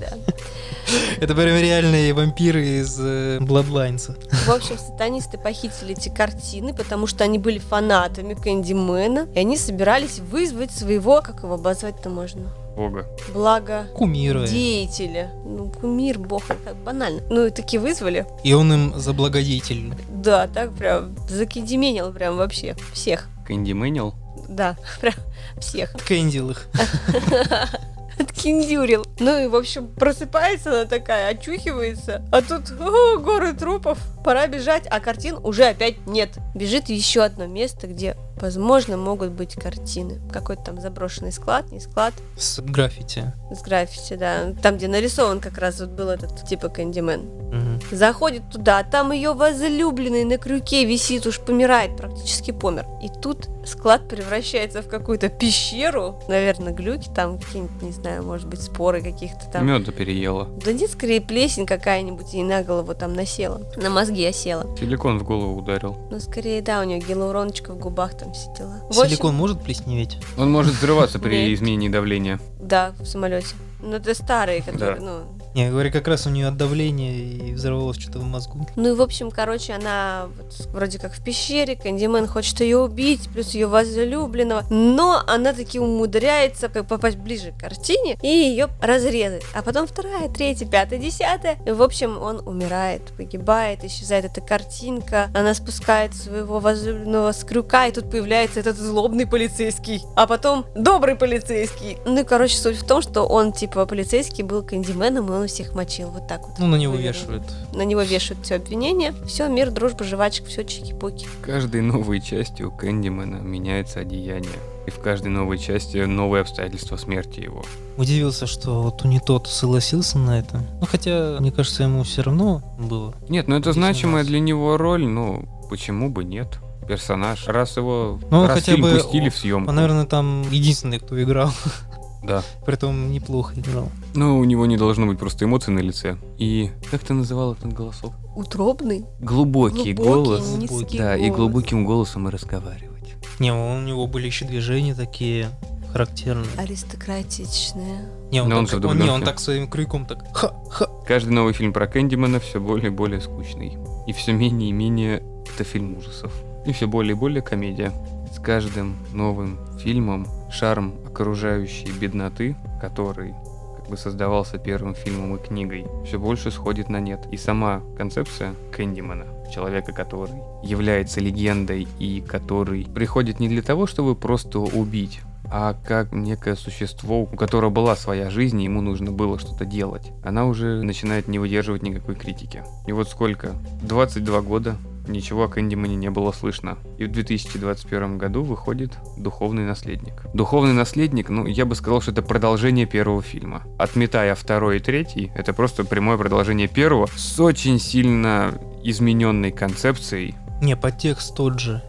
Да. Это прям реальные вампиры из э, Bloodlines. В общем, сатанисты похитили эти картины, потому что они были фанатами Кэндимена, и они собирались вызвать своего, как его обозвать-то можно? Бога. Благо Кумиры. деятеля. Ну, кумир, бог, это так банально. Ну, и таки вызвали. И он им заблагодетель. Да, так прям закидеменил прям вообще всех. Кэнди Мэнил. Да, прям всех. Откэндил их. Откиндюрил. Ну и, в общем, просыпается она такая, очухивается, а тут о, горы трупов, пора бежать, а картин уже опять нет. Бежит в еще одно место, где, возможно, могут быть картины. Какой-то там заброшенный склад, не склад, С граффити. с граффити, да. Там, где нарисован как раз вот был этот типа Кэндимен. Мгм. Заходит туда, а там ее возлюбленный на крюке висит, уж помирает, практически помер. И тут склад превращается в какую-то пещеру. Наверное, глюки там какие-нибудь, не знаю, может быть, споры каких-то там. Меда переела. Да нет, скорее плесень какая-нибудь ей на голову там насела. На мозги осела. Силикон в голову ударил. Ну, скорее, да, у нее гиалуроночка в губах там сидела. В общем, Силикон может плесневеть? Он может взрываться при Нет. изменении давления. Да, в самолете. Ну, это старые, которые, ну, Не, говорю, как раз у нее от давления и взорвалось что-то в мозгу. Ну и, в общем, короче, она вот вроде как в пещере, Кэндимен хочет ее убить, плюс ее возлюбленного, но она таки умудряется как попасть ближе к картине и ее разрезать. А потом вторая, третья, пятая, десятая. И, в общем, он умирает, погибает, исчезает эта картинка, она спускает своего возлюбленного с крюка, и тут появляется этот злобный полицейский, а потом добрый полицейский. Ну и, короче, суть в том, что он, типа, полицейский был Кэндименом, и он всех мочил вот так вот. Ну, на него вешают. на него вешают все обвинения. Все, мир, дружба, жвачка, все чики-пуки. Каждой новой частью Кэндимена меняется одеяние. И в каждой новой части новые обстоятельства смерти его. Удивился, что вот не тот согласился на это. Ну, хотя, мне кажется, ему все равно было. Нет, ну это значимая у для него роль, ну почему бы нет? Персонаж. Раз его Ну, раз хотя фильм бы- пустили в съемку. Он, наверное, там единственный, кто играл. Да. Притом неплохо играл. Ну, у него не должно быть просто эмоций на лице. И как ты называл этот голосок? Утробный, Глубокий, глубокий, голос. низкий Да, и голос. глубоким голосом и разговаривать. Не, у него были еще движения такие характерные. Аристократичная. Не, он, Но он так, же в он, не, он так своим крюком так ха-ха. Каждый новый фильм про Кэндимена все более и более скучный. И все менее и менее это фильм ужасов. И все более и более комедия. С каждым новым фильмом шарм окружающей бедноты, который как бы создавался первым фильмом и книгой, все больше сходит на нет. И сама концепция Кэндимена, человека, который является легендой и который приходит не для того, чтобы просто убить, а как некое существо, у которого была своя жизнь, и ему нужно было что-то делать. Она уже начинает не выдерживать никакой критики. И вот сколько? 22 года ничего о Кэндимане не было слышно. И в 2021 году выходит «Духовный наследник». «Духовный наследник», ну, я бы сказал, что это продолжение первого фильма. Отметая второй и третий, это просто прямое продолжение первого с очень сильно измененной концепцией, Не, подтекст тот же.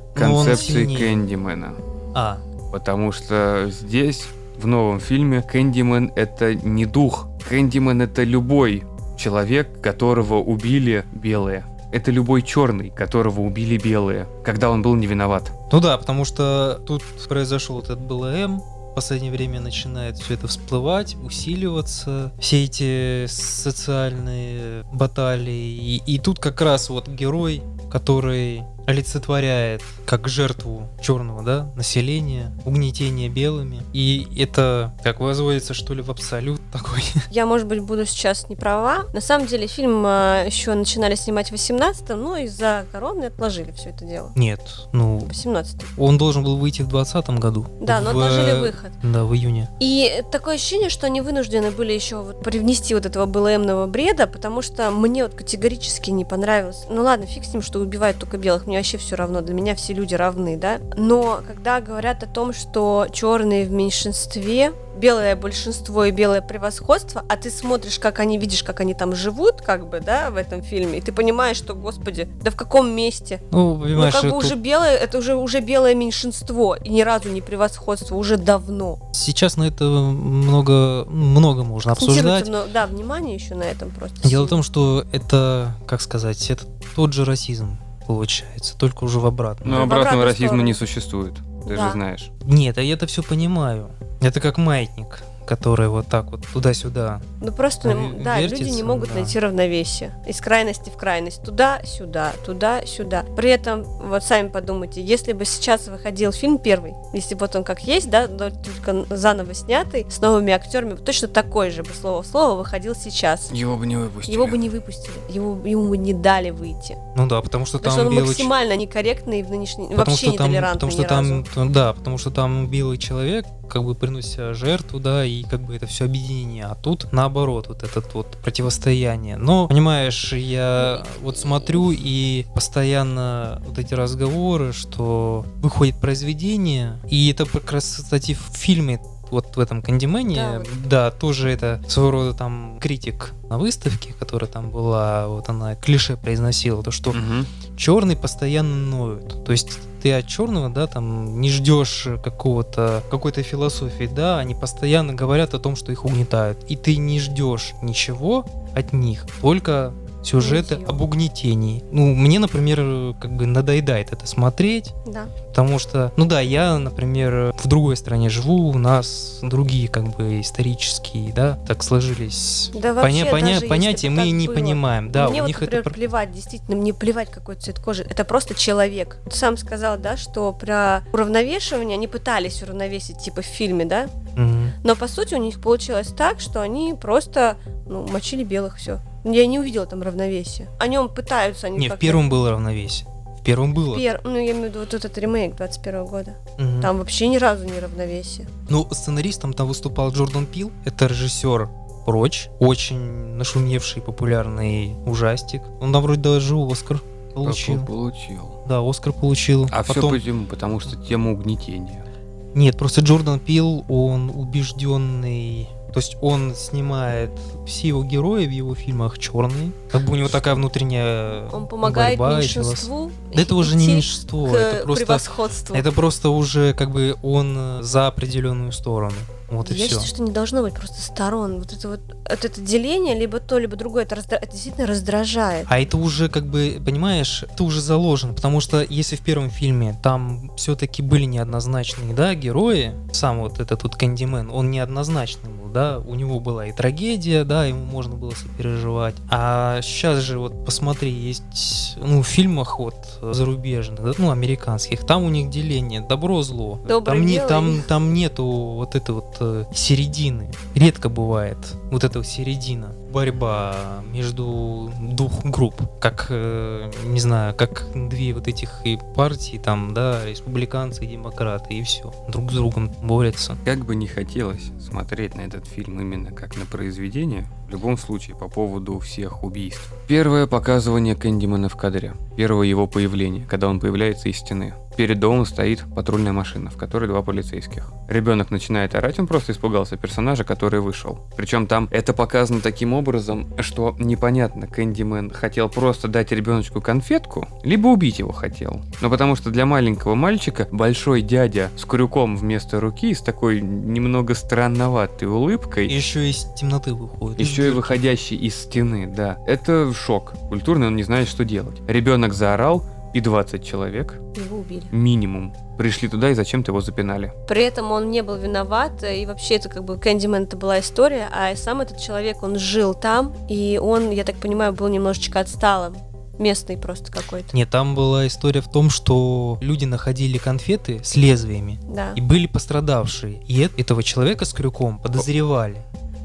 сильнее. Кэндимена. А, Потому что здесь, в новом фильме, Кэндимен — это не дух. Кэндимен — это любой человек, которого убили белые. Это любой черный, которого убили белые, когда он был не виноват. ну да, потому что тут произошел этот БЛМ, в последнее время начинает все это всплывать, усиливаться, все эти социальные баталии. И, и тут как раз вот герой, который олицетворяет как жертву черного, да, населения, угнетения белыми. И это как возводится, что ли, в абсолют такой. Я, может быть, буду сейчас не права. На самом деле, фильм а, еще начинали снимать в 18-м, но из-за короны отложили все это дело. Нет, ну, 18 он должен был выйти в 2020 году. Да, но В, отложили э, выход. Да, в июне. И такое ощущение, что они вынуждены были еще вот привнести вот этого БЛМного бреда, потому что мне вот категорически не понравилось. Ну ладно, фиг с ним, что убивают только белых, мне вообще все равно, для меня все люди равны, да. Но когда говорят о том, что черные в меньшинстве, белое большинство и белое превосходство, а ты смотришь, как они, видишь, как они там живут, как бы, да, в этом фильме, и ты понимаешь, что, господи, да в каком месте? Ну, Ну, понимаешь, как бы тут уже белое, это уже, уже белое меньшинство, и ни разу не превосходство, уже давно. сейчас на это много, много можно обсуждать. Но, да, внимание еще на этом просто. Дело в сильно. том, что это, как сказать, это тот же расизм получается, только уже в обратном. Но в обратного обратную расизма сторону. не существует. Ты Да. же знаешь. Нет, а я это все понимаю. Это как маятник которые вот так вот туда-сюда. Ну просто, Ну, да, люди вертится, не могут да. найти равновесие. Из крайности в крайность. Туда-сюда, туда-сюда. При этом, вот сами подумайте, если бы сейчас выходил фильм первый, если бы вот он как есть, да, но только заново снятый, с новыми актерами, точно такой же бы слово в слово выходил сейчас. Его бы не выпустили. Его бы не выпустили, его, ему бы не дали выйти. Ну да, потому что Потому там что он белый... максимально некорректный в нынешней... Потому вообще что там, нетолерантный потому что ни там, разу. ну да, потому что там белый человек, как бы приносит жертву, да, и как бы это все объединение, а тут наоборот, вот этот вот противостояние. Но, понимаешь, я вот смотрю и постоянно вот эти разговоры, что выходит произведение, и это как раз, кстати, в фильме вот в этом Кандимене, Да, да, вот. тоже это своего рода там критик на выставке, которая там была, вот она клише произносила, то что Мгм. черный постоянно ноют. То есть ты от черного, да, там не ждешь какого-то какой-то философии, да, они постоянно говорят о том, что их угнетают, и ты не ждешь ничего от них, только сюжеты об угнетении. Ну, мне, например, как бы надоедает это смотреть, Да. потому что, ну да, я, например, в другой стране живу, у нас другие как бы исторические, да, так сложились Да поня- вообще, поня- даже если понятия, мы не было. понимаем, да, мне у вот, них например, это... плевать, действительно, мне плевать, какой цвет кожи. Это просто человек. Ты сам сказал, да, что про уравновешивание они пытались уравновесить, типа в фильме, да? Мгм. Но по сути у них получилось так, что они просто ну, мочили белых, все. Я не увидела там равновесия. О нем пытаются они Не, в первом было равновесие. В первом было. Пер- Ну, я имею в виду вот этот ремейк 21 года. Мгм. Там вообще ни разу не равновесие. Ну, сценаристом там выступал Джордан Пил. Это режиссер Прочь. Очень нашумевший, популярный ужастик. Он там вроде даже Оскар получил. Какой получил. Да, Оскар получил. А все Потом... почему? Потому что тема угнетения. Нет, просто Джордан Пил, он убежденный... То есть он снимает все его герои в его фильмах черные. Как бы у него такая внутренняя Он помогает борьба меньшинству. Да это уже не меньшинство, это просто. Это просто уже как бы он за определенную сторону. Вот и Я все. считаю, что не должно быть просто сторон. Вот это вот, вот это деление, либо то, либо другое, это, раздра- это действительно раздражает. А это уже как бы, понимаешь, это уже заложено, потому что если в первом фильме там все-таки были неоднозначные, да, герои, сам вот этот вот Кэндимен, он неоднозначный был, да, у него была и трагедия, да, ему можно было сопереживать. А сейчас же вот посмотри, есть, ну, в фильмах вот зарубежных, да, ну, американских, там у них деление добро-зло. Там, не, там, там нету вот этой вот э, середины. Редко бывает вот эта середина. Борьба между двух групп, как, э, не знаю, как две вот этих и партии, там, да, республиканцы и демократы, и все. Друг с другом борются. Как бы не хотелось смотреть на этот фильм именно как на произведение, в любом случае по поводу всех убийств. Первое показывание Кэндимана в кадре. Первое его появление, когда он появляется из стены. Перед домом стоит патрульная машина, в которой два полицейских. Ребенок начинает орать, он просто испугался персонажа, который вышел. Причем там это показано таким образом, что непонятно, Кэндимен хотел просто дать ребеночку конфетку, либо убить его хотел. Но потому что для маленького мальчика большой дядя с крюком вместо руки, с такой немного странноватой улыбкой, Еще из темноты выходит. еще и выходящий из стены, да. Это шок. Культурный он не знает, что делать. Ребенок заорал, и 20 человек, Его убили. минимум, пришли туда и зачем-то его запинали. При этом он не был виноват, и вообще это как бы Кэндимен это была история, а сам этот человек, он жил там, и он, я так понимаю, был немножечко отсталым. Местный просто какой-то. Нет, там была история в том, что люди находили конфеты с лезвиями, Да. и были пострадавшие. И этого человека с крюком подозревали.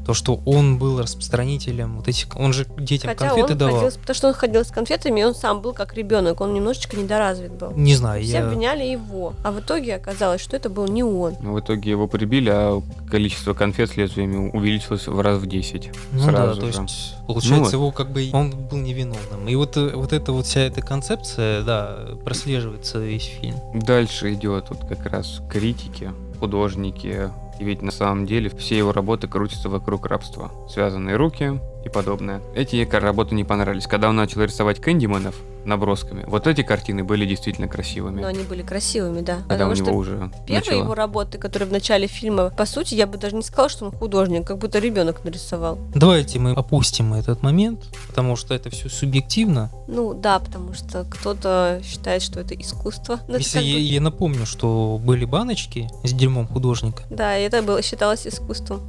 То, что он был распространителем вот этих... Он же детям Хотя конфеты он давал. ходил, потому что он ходил с конфетами, и он сам был как ребенок, он немножечко недоразвит был. Не знаю, Все я... обвиняли его, а в итоге оказалось, что это был не он. Но в итоге его прибили, а количество конфет с лезвиями увеличилось в раз в 10. Ну сразу да, то же. есть, получается, Ну его как бы... Он был невиновным. И вот, э, вот эта вот вся эта концепция, да, прослеживается весь фильм. Дальше идет вот как раз критики, художники. И ведь на самом деле все его работы крутятся вокруг рабства. Связанные руки и подобное. Эти ка- работы не понравились. Когда он начал рисовать Кэндиманов набросками, вот эти картины были действительно красивыми. Но они были красивыми, да. Когда у Потому него что уже первые начало. его работы, которые в начале фильма, по сути, я бы даже не сказала, что он художник, как будто ребенок нарисовал. Давайте мы опустим этот момент, потому что это все субъективно. Ну да, потому что кто-то считает, что это искусство. Ну, это Если как я, бы- я напомню, что были баночки с дерьмом художника, Да, и это было считалось искусством.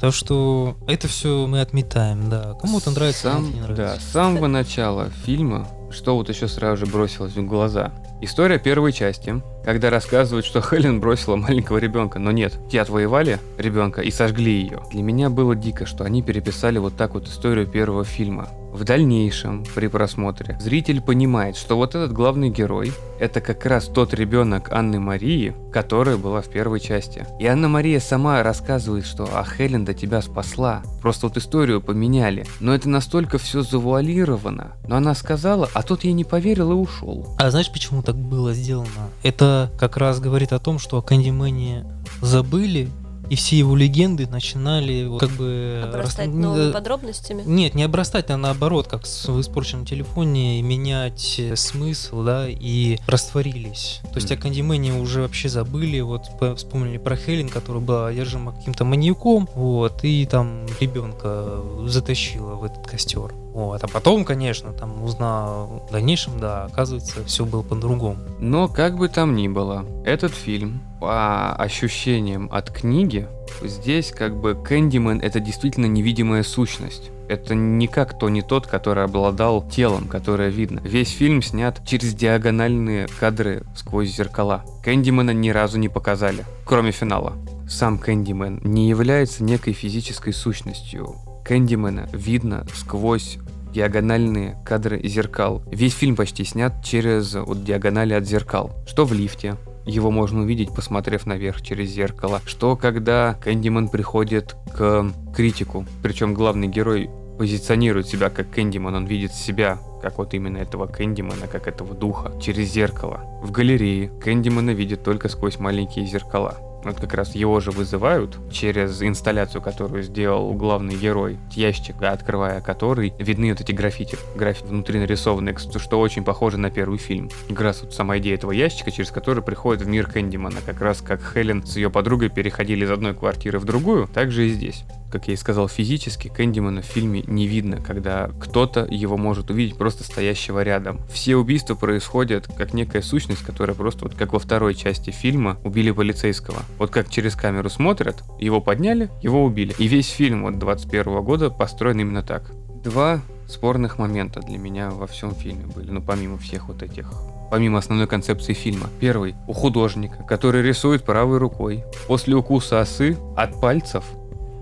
Так что это все мы отметаем, да. Кому-то нравится, Сам- кому-то не Да, нравится. с самого начала фильма, что вот еще сразу же бросилось в глаза. История первой части, когда рассказывают, что Хелен бросила маленького ребенка, но нет, те отвоевали ребенка и сожгли ее. Для меня было дико, что они переписали вот так вот историю первого фильма. В дальнейшем, при просмотре, зритель понимает, что вот этот главный герой – это как раз тот ребенок Анны Марии, которая была в первой части. И Анна Мария сама рассказывает, что «А Хелен до тебя спасла». Просто вот историю поменяли. Но это настолько все завуалировано. Но она сказала, а тот ей не поверил и ушел. А знаешь, почему так было сделано? Это как раз говорит о том, что о Кэндимэне забыли, и все его легенды начинали вот как бы... Обрастать рас- новыми э, подробностями. Нет, не обрастать, а наоборот, как в испорченном телефоне, менять э, смысл, да, и растворились. То есть о Мгм. Кандимене уже вообще забыли, вот по- вспомнили про Хелен, которая была одержима каким-то маньяком, вот, и там ребенка затащила в этот костер. Вот, а потом, конечно, там узнал в дальнейшем, да, оказывается, все было по-другому. Но как бы там ни было, этот фильм, по ощущениям от книги, здесь как бы Кэндимен это действительно невидимая сущность. Это не как то не тот, который обладал телом, которое видно. Весь фильм снят через диагональные кадры сквозь зеркала. Кэндимена ни разу не показали, кроме финала. Сам Кэндимен не является некой физической сущностью. Кэндимена видно сквозь диагональные кадры зеркал. Весь фильм почти снят через вот, диагонали от зеркал. Что в лифте, его можно увидеть, посмотрев наверх через зеркало. Что когда Кэндиман приходит к критику, причем главный герой позиционирует себя как Кэндиман, он видит себя как вот именно этого Кэндимана, как этого духа, через зеркало. В галерее Кэндимана видит только сквозь маленькие зеркала. Вот как раз его же вызывают через инсталляцию, которую сделал главный герой. Ящик, открывая который, видны вот эти граффити. Граффити внутри нарисованные, кстати, что очень похоже на первый фильм. Как раз вот сама идея этого ящика, через который приходит в мир Кэндимана. Как раз как Хелен с ее подругой переходили из одной квартиры в другую, так же и здесь. Как я и сказал, физически Кэндимана в фильме не видно, когда кто-то его может увидеть просто стоящего рядом. Все убийства происходят как некая сущность, которая просто вот как во второй части фильма убили полицейского. Вот как через камеру смотрят, его подняли, его убили. И весь фильм вот 21 года построен именно так. Два спорных момента для меня во всем фильме были, ну помимо всех вот этих помимо основной концепции фильма. Первый у художника, который рисует правой рукой. После укуса осы от пальцев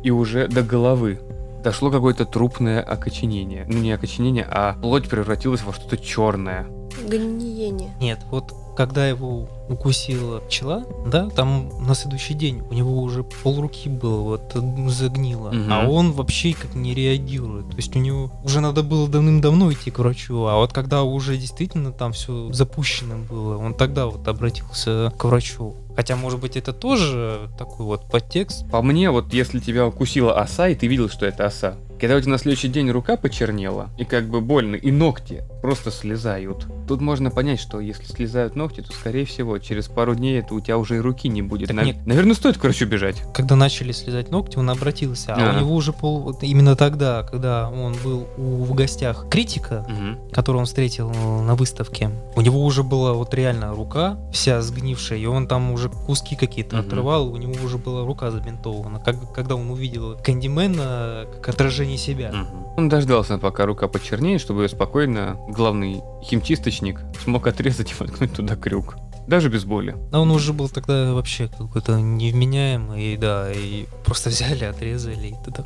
и уже до головы дошло какое-то трупное окоченение. Ну не окоченение, а плоть превратилась во что-то черное. Гниение. Нет, вот когда его укусила пчела, да, там на следующий день у него уже полруки было вот м, загнило, Мгм. а он вообще как не реагирует. То есть у него уже надо было давным-давно идти к врачу, а вот когда уже действительно там все запущено было, он тогда вот обратился к врачу. Хотя, может быть, это тоже такой вот подтекст. По мне, вот если тебя укусила оса, и ты видел, что это оса, когда у тебя на следующий день рука почернела, и как бы больно, и ногти просто слезают. Тут можно понять, что если слезают ногти, то, скорее всего, через пару дней это у тебя уже и руки не будет. Нав- нет. Наверное, стоит к врачу бежать. Когда начали слезать ногти, он обратился, а А. у него уже пол... вот именно тогда, когда он был у... в гостях критика, которую он встретил на выставке, у него уже была вот реально рука вся сгнившая, и он там уже куски какие-то Мгм. отрывал, у него уже была рука забинтована. Как, когда он увидел Кэндимена как отражение себя. Он дождался, пока рука почернеет, чтобы спокойно главный химчисточник смог отрезать и воткнуть туда крюк. Даже без боли. Но он уже был тогда вообще какой-то невменяемый, и да, и просто взяли, отрезали, и тогда...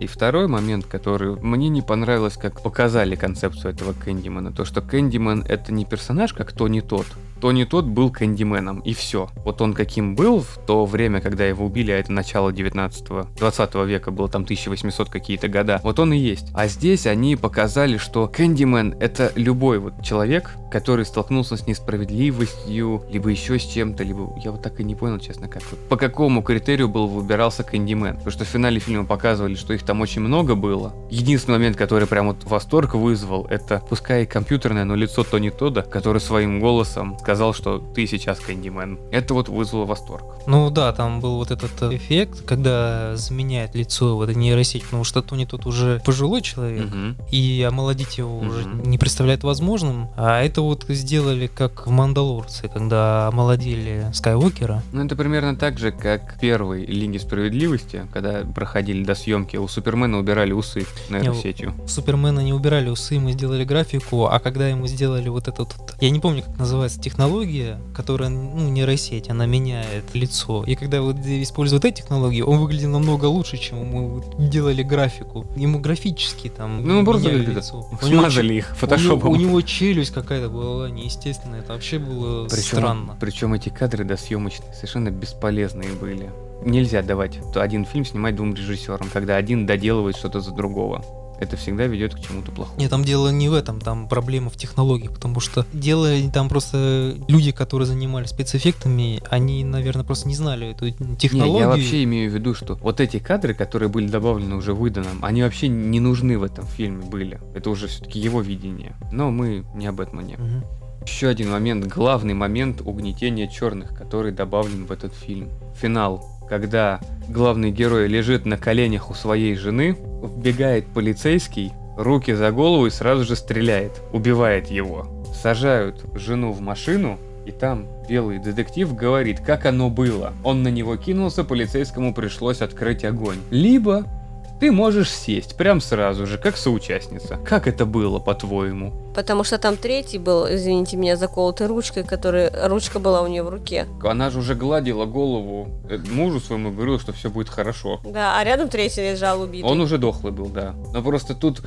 И второй момент, который мне не понравилось, как показали концепцию этого Кэндимена, то, что Кэндимен это не персонаж, как Тони Тот. Тони Тот был Кэндименом, и все. Вот он каким был в то время, когда его убили, а это начало 19-20 века, было там 1800 какие-то года, вот он и есть. А здесь они показали, что Кэндимен это любой вот человек, который столкнулся с несправедливостью, либо еще с чем-то, либо я вот так и не понял, честно, как по какому критерию был выбирался Кэндимен. Потому что в финале фильма показывали, что их там очень много было. Единственный момент, который прям вот восторг вызвал, это пускай компьютерное, но лицо Тони Тода, который своим голосом сказал, что ты сейчас Кэндимен. Это вот вызвало восторг. Ну да, там был вот этот э, эффект, когда заменяет лицо вот эта нейросеть, потому что Тони тут уже пожилой человек, Мгм. и омолодить его уже Мгм. не представляет возможным. А это вот сделали как в Мандалорце, когда омолодили Скайуокера. Ну, это примерно так же, как первый Лиги Справедливости, когда проходили до съемки, у Супермена убирали усы нейросетью. У Супермена не убирали усы, мы сделали графику, а когда ему сделали вот этот я не помню, как называется технология, которая, ну, нейросеть, она меняет лицо. И когда вот используют эти технологии, он выглядел намного лучше, чем мы делали графику. Ему графически там Ну, просто меняли это- лицо. Смазали их У него, фотошопом. у него челюсть какая-то была неестественная, это вообще было Причем, странно. причем эти кадры досъемочные совершенно бесполезные были. Нельзя давать один фильм снимать двум режиссерам, когда один доделывает что-то за другого. Это всегда ведет к чему-то плохому. Нет, там дело не в этом, там проблема в технологии, потому что дело там просто люди, которые занимались спецэффектами, они, наверное, просто не знали эту Не, технологию. я вообще имею в виду, что вот эти кадры, которые были добавлены уже выданным, они вообще не нужны в этом фильме были. Это уже все-таки его видение. Но мы не об этом не. Мгм. Еще один момент, главный момент угнетения черных, который добавлен в этот фильм. Финал, когда главный герой лежит на коленях у своей жены, вбегает полицейский, руки за голову и сразу же стреляет, убивает его. Сажают жену в машину, и там белый детектив говорит, как оно было. Он на него кинулся, полицейскому пришлось открыть огонь. Либо ты можешь сесть прям сразу же, как соучастница. Как это было, по-твоему? Потому что там третий был, извините меня, заколотой ручкой, которая ручка была у нее в руке. Она же уже гладила голову э, мужу своему, говорила, что все будет хорошо. Да, а рядом третий лежал убитый. Он уже дохлый был, да. Но просто тут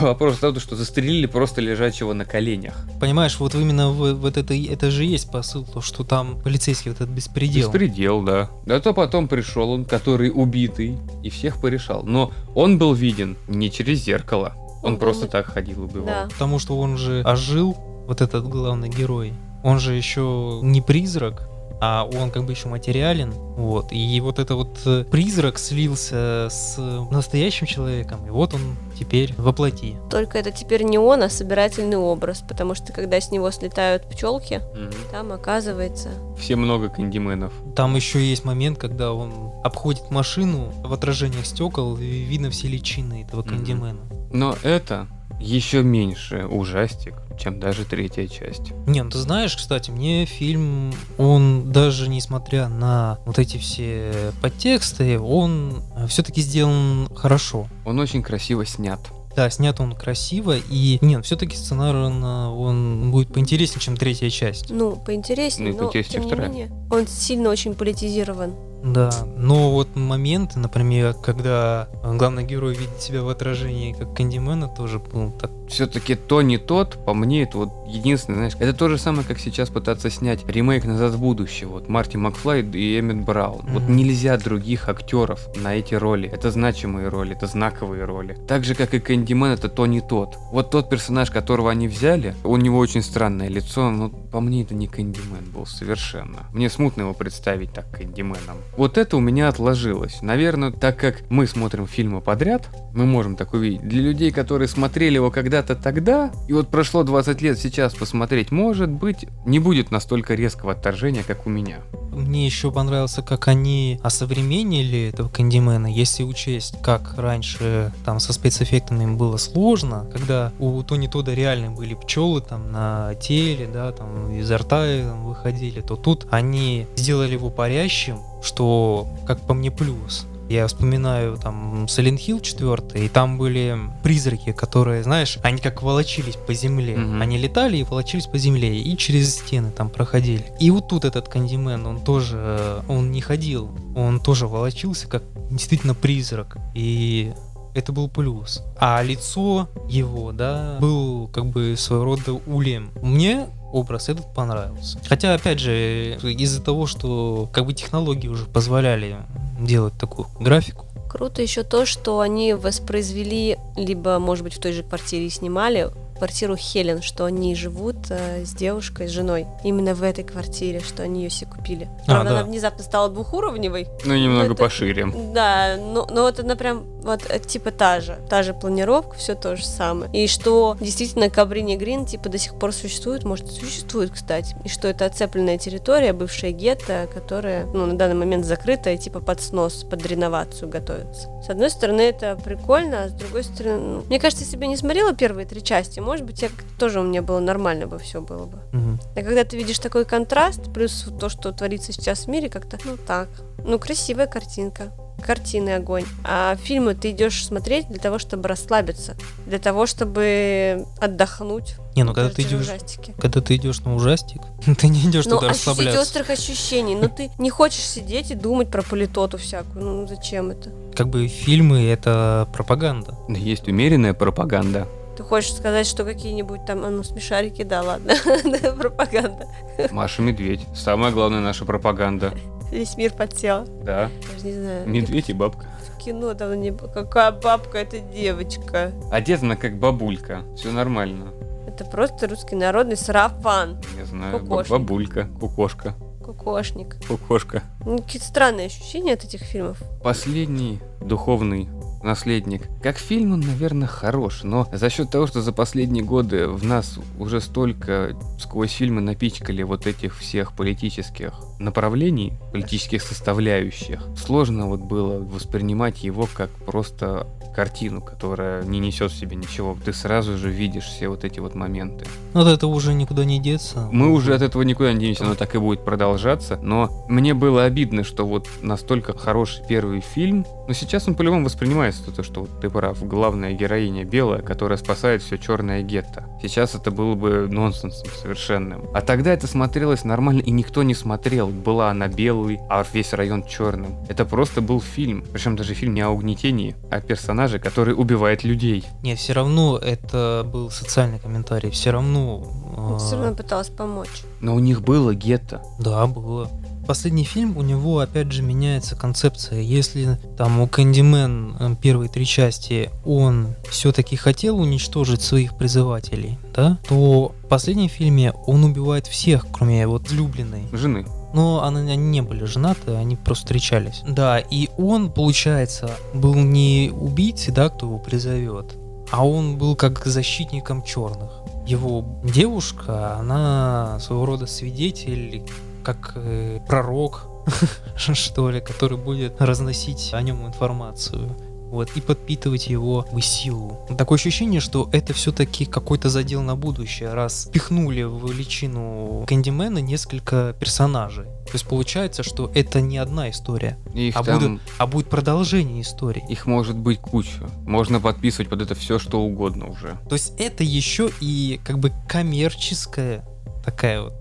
вопрос в том, что застрелили просто лежачего на коленях. Понимаешь, вот именно в- вот это, это же есть посыл, то, что там полицейский вот этот беспредел. Беспредел, да. Да то потом пришел он, который убитый, и всех порешал. Но он был виден не через зеркало. Он, Он был просто ви- так ходил и убивал. Да. Потому что он же ожил, вот этот главный герой. Он же еще не призрак, а он как бы еще материален. Вот. И вот это вот э, призрак слился с настоящим человеком, и вот он теперь воплоти. Только это теперь не он, а собирательный образ, потому что когда с него слетают пчелки, Мгм. там оказывается... Все много кандименов. Там еще есть момент, когда он обходит машину в отражениях стекол, и видно все личины этого кандимена. Но это еще меньше ужастик, чем даже третья часть. Не, ну ты знаешь, кстати, мне фильм, он даже несмотря на вот эти все подтексты, он все-таки сделан хорошо. Он очень красиво снят. Да, снят он красиво, и нет, все-таки сценарно он будет поинтереснее, чем третья часть. Ну, поинтереснее, Ну и но поинтереснее тем не вторая. менее, он сильно очень политизирован. Да, но вот моменты, например, когда главный герой видит себя в отражении как Кандимена, тоже был так все-таки то не тот, по мне, это вот единственное, знаешь, это то же самое, как сейчас пытаться снять ремейк «Назад в будущее», вот Марти Макфлай и Эммет Браун. Вот Мгм. нельзя других актеров на эти роли. Это значимые роли, это знаковые роли. Так же, как и Кэндимен, это то не тот. Вот тот персонаж, которого они взяли, у него очень странное лицо, но по мне это не Кэндимен был совершенно. Мне смутно его представить так Кэндименом. Вот это у меня отложилось. Наверное, так как мы смотрим фильмы подряд, мы можем так увидеть. Для людей, которые смотрели его когда-то тогда, и вот прошло 20 лет сейчас посмотреть, может быть, не будет настолько резкого отторжения, как у меня. Мне еще понравился, как они осовременили этого Кандимена, если учесть, как раньше там со спецэффектами им было сложно, когда у Тони Тода реально были пчелы там на теле, да, там изо рта там, выходили, то тут они сделали его парящим, что, как по мне, плюс. Я вспоминаю там Silent Hill 4, и там были призраки, которые, знаешь, они как волочились по земле. Мгм. Они летали и волочились по земле, и через стены там проходили. И вот тут этот Кандимен, он тоже, э, он не ходил, он тоже волочился как действительно призрак. И это был плюс. А лицо его, да, был как бы своего рода улем. Мне образ этот понравился. Хотя, опять же, из-за того, что как бы технологии уже позволяли делать такую графику, Круто еще то, что они воспроизвели, либо, может быть, в той же квартире и снимали квартиру Хелен, что они живут э, с девушкой, с женой. Именно в этой квартире, что они ее себе купили. А, Правда, да. она внезапно стала двухуровневой. Ну, немного это- пошире. Да, но, но вот она прям вот э, типа та же, та же планировка, все то же самое. И что действительно Кабрини Грин типа до сих пор существует, может и существует, кстати. И что это оцепленная территория, бывшая гетто, которая ну, на данный момент закрытая, типа под снос, под реновацию готовится. С одной стороны, это прикольно, а с другой стороны, ну, мне кажется, если бы я не смотрела первые три части, может быть, я тоже у меня было нормально бы все было бы. Мгм. А когда ты видишь такой контраст, плюс то, что творится сейчас в мире, как-то, ну так, ну красивая картинка, картины огонь. А фильмы ты идешь смотреть для того, чтобы расслабиться, для того, чтобы отдохнуть. Не, ну когда ты идешь, ужастики. когда ты идешь на ужастик, ты не идешь Ну, туда расслабляться. острых ощущений. Но ты не хочешь сидеть и думать про политоту всякую. Ну, зачем это? Как бы фильмы это пропаганда. Да Есть умеренная пропаганда. Хочешь сказать, что какие-нибудь там, а ну, смешарики, да, ладно, Да, пропаганда. Маша Медведь. Самая главная наша пропаганда. Весь мир подсел. Да. Даже не знаю. Медведь и бабка. В кино там не... Какая бабка, это девочка. Одета она как бабулька. Все нормально. Это просто русский народный сарафан. Не знаю. Кукошник. Бабулька. Кукошка. Кукошник. Кукошка. Ну, какие-то странные ощущения от этих фильмов. Последний духовный наследник. Как фильм он, наверное, хорош, но за счет того, что за последние годы в нас уже столько сквозь фильмы напичкали вот этих всех политических направлений, политических составляющих, сложно вот было воспринимать его как просто картину, которая не несет в себе ничего. Ты сразу же видишь все вот эти вот моменты. Ну, от этого уже никуда не деться. Мы уже от этого никуда не денемся, оно так и будет продолжаться. Но мне было обидно, что вот настолько хороший первый фильм, но сейчас он по-любому воспринимается, то, что вот ты прав, главная героиня белая, которая спасает все черное гетто. Сейчас это было бы нонсенсом совершенным. А тогда это смотрелось нормально, и никто не смотрел. Была она белый, а весь район черным. Это просто был фильм. Причем даже фильм не о угнетении, а персонаже, который убивает людей. Не, все равно это был социальный комментарий. Все равно... Но все а, равно пыталась помочь. Но у них было гетто. Да, было. Последний фильм, у него опять же меняется концепция. Если там у Кэндимен э, первые три части он все-таки хотел уничтожить своих призывателей, да, то в последнем фильме он убивает всех, кроме вот влюбленной. Жены. Но она- они не были женаты, они просто встречались. Да, и он, получается, был не убийцей, да, кто его призовет, а он был как защитником черных. Его девушка, она своего рода свидетель, как э, пророк, что ли, который будет разносить о нем информацию. Вот, и подпитывать его в силу. Такое ощущение, что это все-таки какой-то задел на будущее, раз пихнули в личину Кэндимена несколько персонажей. То есть получается, что это не одна история, Их А там... будут- а будет продолжение истории. Их может быть куча. Можно подписывать под это все, что угодно уже. То есть это еще и как бы коммерческая такая вот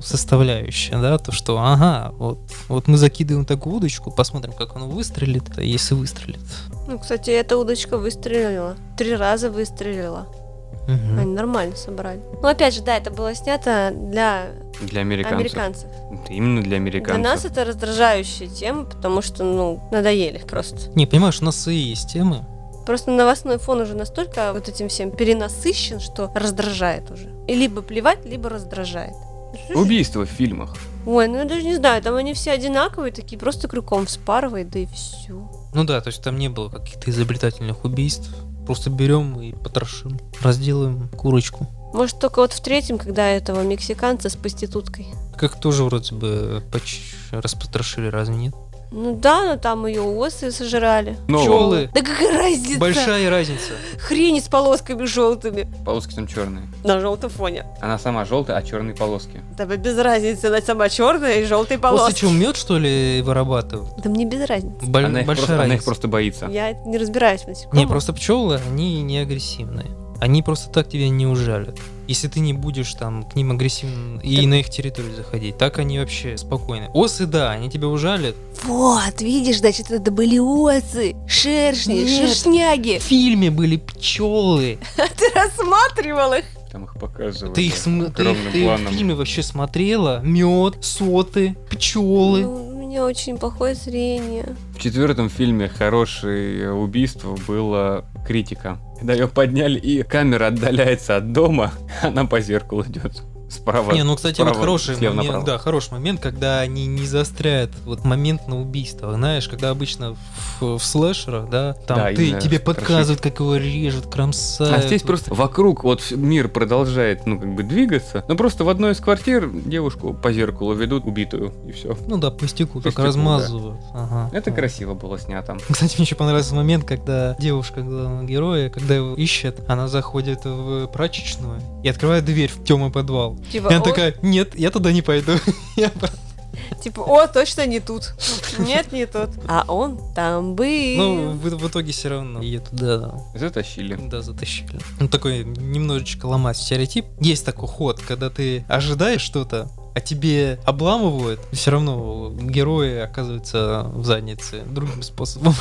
составляющая, да, то что, ага, вот, вот мы закидываем такую удочку, посмотрим, как оно выстрелит, а если выстрелит. Ну, кстати, эта удочка выстрелила. Три раза выстрелила. Мгм. Они нормально собрали. Ну, опять же, да, это было снято для Для американцев. американцев. Это именно для американцев. Для нас это раздражающая тема, потому что, ну, надоели просто. Не, понимаешь, у нас свои есть темы. Просто новостной фон уже настолько вот этим всем перенасыщен, что раздражает уже. И либо плевать, либо раздражает. Убийства в фильмах. Ой, ну я даже не знаю, там они все одинаковые, такие просто крюком вспарывает, да и все. Ну да, то есть там не было каких-то изобретательных убийств. Просто берем и потрошим. Разделаем курочку. Может, только вот в третьем, когда этого мексиканца с проституткой. Как тоже вроде бы поч- распотрошили, разве нет? Ну да, но там ее осы сожрали. Но Пчелы. Да какая разница? Большая разница. Хрень с полосками желтыми полоски там черные. на желтом фоне. Она сама желтая, а черные полоски. Да без разницы, она сама черная и желтые После полоски. чего мед, что ли, вырабатывают? Да мне без разницы. Боль- она, их большая просто, она их разница. просто боится. Я не разбираюсь в насекомых. Не, просто пчелы, они не агрессивные. Они просто так тебя не ужалят. Если ты не будешь там к ним агрессивно и Так- на их территорию заходить, так они вообще спокойны. Осы, да, они тебя ужалят. Вот, видишь, значит, это были осы, шершни, Нет. шершняги. В фильме были пчелы. Ты рассматривал их? Там их показывают. Ты их, см- ты, ты в фильме вообще смотрела? Мед, соты, пчелы. Ну, у меня очень плохое зрение. В четвертом фильме хорошее убийство было критика. Когда ее подняли, и камера отдаляется от дома, она по зеркалу идет. Справа. Не, ну, кстати, вот справа, хороший слева момент, направо. да, хороший момент, когда они не заостряют вот момент на убийство. Знаешь, когда обычно в, в слэшерах, да, там Да, ты, тебе показывают, как его режут, кромсают. А здесь вот. просто вокруг вот мир продолжает, ну, как бы двигаться, но просто в одной из квартир девушку по зеркалу ведут убитую, и все. Ну да, по стеклу По размазывают. Ага. Это Вот. красиво было снято. Кстати, мне еще понравился момент, когда девушка главного героя, когда его ищет, она заходит в прачечную и открывает дверь в темный подвал. Типа, И она о, такая, нет, я туда не пойду. Я типа, о, точно не тут. Нет, не тут. А он там был. Ну, в, в итоге все равно ее туда Затащили. Да, затащили. Ну, такой немножечко ломать стереотип. Есть такой ход, когда ты ожидаешь что-то, а тебе обламывают, все равно герои оказываются в заднице другим способом.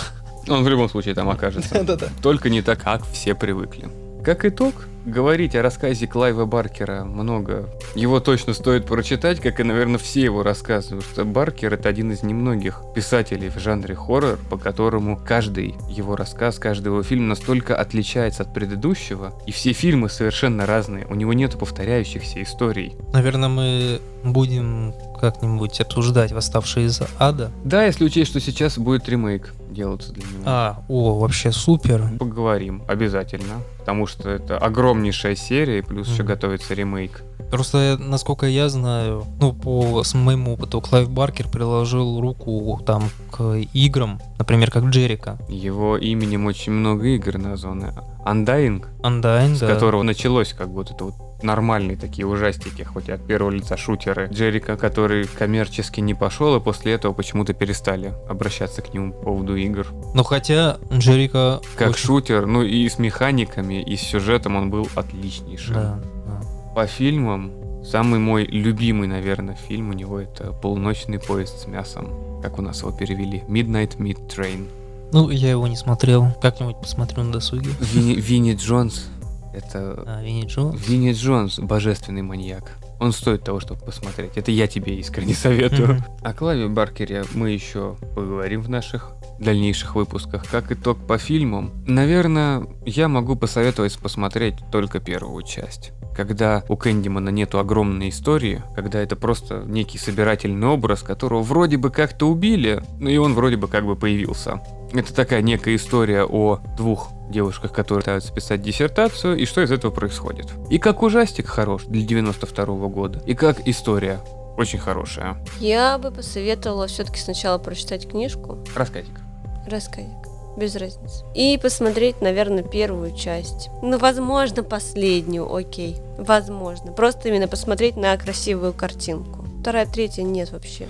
Он в любом случае там окажется. Да-да-да. Только не так, как все привыкли. Как итог, говорить о рассказе Клайва Баркера много. Его точно стоит прочитать, как и, наверное, все его рассказы, потому что Баркер это один из немногих писателей в жанре хоррор, по которому каждый его рассказ, каждый его фильм настолько отличается от предыдущего, и все фильмы совершенно разные, у него нет повторяющихся историй. Наверное, мы будем как-нибудь обсуждать «Восставшие из ада». Да, если учесть, что сейчас будет ремейк делаться для него. А, о, вообще супер. Поговорим, обязательно. Потому что это огромнейшая серия, плюс еще Мгм. готовится ремейк. Просто, насколько я знаю, ну, по моему опыту, Клайв Баркер приложил руку там к играм, например, как Jericho. Его именем очень много игр названы. Undying, Undying, с да. которого началось как вот это вот нормальные такие ужастики, хоть и от первого лица шутеры. Jericho, который коммерчески не пошел, и после этого почему-то перестали обращаться к нему по поводу игр. Ну, хотя Джерика... Как очень- шутер, ну и с механиками, и с сюжетом он был отличнейшим. Да, да. По фильмам, самый мой любимый, наверное, фильм у него это «Полуночный поезд с мясом». Как у нас его перевели? Midnight Meat Train. Ну, я его не смотрел. Как-нибудь посмотрю на досуге. Винни, Винни Джонс. Это А, Винни Джо. Винни Джонс, божественный маньяк. Он стоит того, чтобы посмотреть. Это я тебе искренне советую. О Клаве Баркере мы еще поговорим в наших дальнейших выпусках. Как итог по фильмам, наверное, я могу посоветовать посмотреть только первую часть. Когда у Кэндимана нету огромной истории, когда это просто некий собирательный образ, которого вроде бы как-то убили, но и он вроде бы как бы появился. Это такая некая история о двух девушках, которые пытаются писать диссертацию, и что из этого происходит. И как ужастик хорош для 92 года, и как история очень хорошая. Я бы посоветовала все-таки сначала прочитать книжку, Рассказик. рассказик, без разницы. И посмотреть, наверное, первую часть. Ну, возможно, последнюю, окей. Возможно. Просто именно посмотреть на красивую картинку. Вторая, третья нет вообще.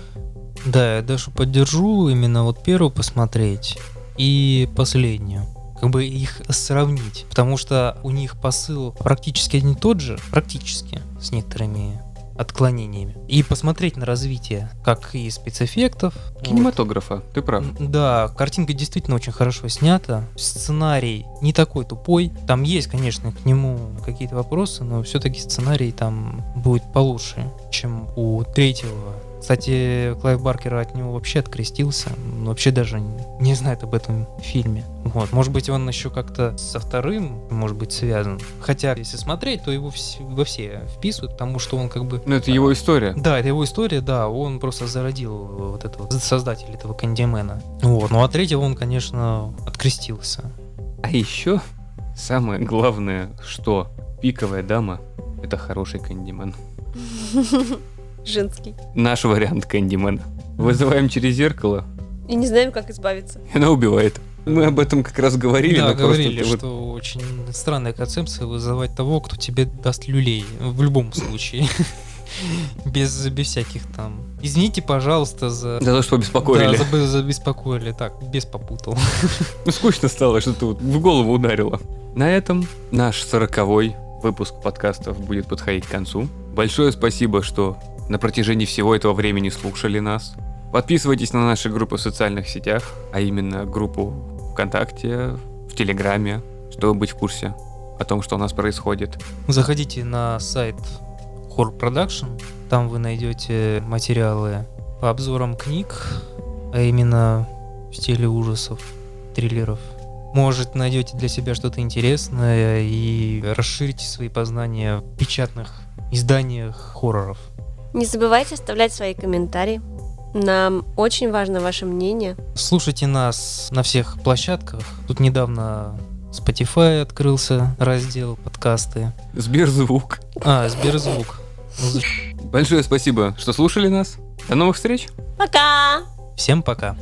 Да, я даже поддержу именно вот первую посмотреть и последнюю. Как бы их сравнить. Потому что у них посыл практически не тот же, практически, с некоторыми отклонениями. И посмотреть на развитие, как и спецэффектов. вот, Кинематографа, ты прав. Да, картинка действительно очень хорошо снята. Сценарий не такой тупой. Там есть, конечно, к нему какие-то вопросы, но все-таки сценарий там будет получше, чем у третьего. Кстати, Клайв Баркер от него вообще открестился. Вообще даже не знает об этом фильме. Вот. Может быть, он еще как-то со вторым, может быть, связан. Хотя, если смотреть, то его вс- во все вписывают, потому что он как бы Ну, это его история. да, это его история, да, он просто зародил вот этого создатель этого Кандимена. Вот, ну а третьего он, конечно, открестился. А еще самое главное, что пиковая дама — это хороший кэндимен. Женский. Наш вариант кэндимена. Вызываем через зеркало, И не знаем, как избавиться. и она убивает. Мы об этом как раз говорили, да, говорили, просто вот что очень странная концепция вызывать того, кто тебе даст люлей. В любом случае. Без, без всяких там. Извините, пожалуйста, за. за то, что беспокоили. Да, забы- забеспокоили. Так, без попутал. Ну, скучно стало, что ты вот в голову ударило. На этом наш сороковой выпуск подкастов будет подходить к концу. Большое спасибо, что на протяжении всего этого времени слушали нас. Подписывайтесь на наши группы в социальных сетях, а именно группу ВКонтакте, в Телеграме, чтобы быть в курсе о том, что у нас происходит. Заходите на сайт Horror Production. Там вы найдете материалы по обзорам книг, а именно в стиле ужасов, триллеров. Может, найдете для себя что-то интересное и расширите свои познания в печатных изданиях хорроров. Не забывайте оставлять свои комментарии. Нам очень важно ваше мнение. Слушайте нас на всех площадках. Тут недавно Spotify открылся раздел подкасты. Сберзвук. А, Сберзвук. Ну, Большое спасибо, что слушали нас. До новых встреч. Пока! Всем пока.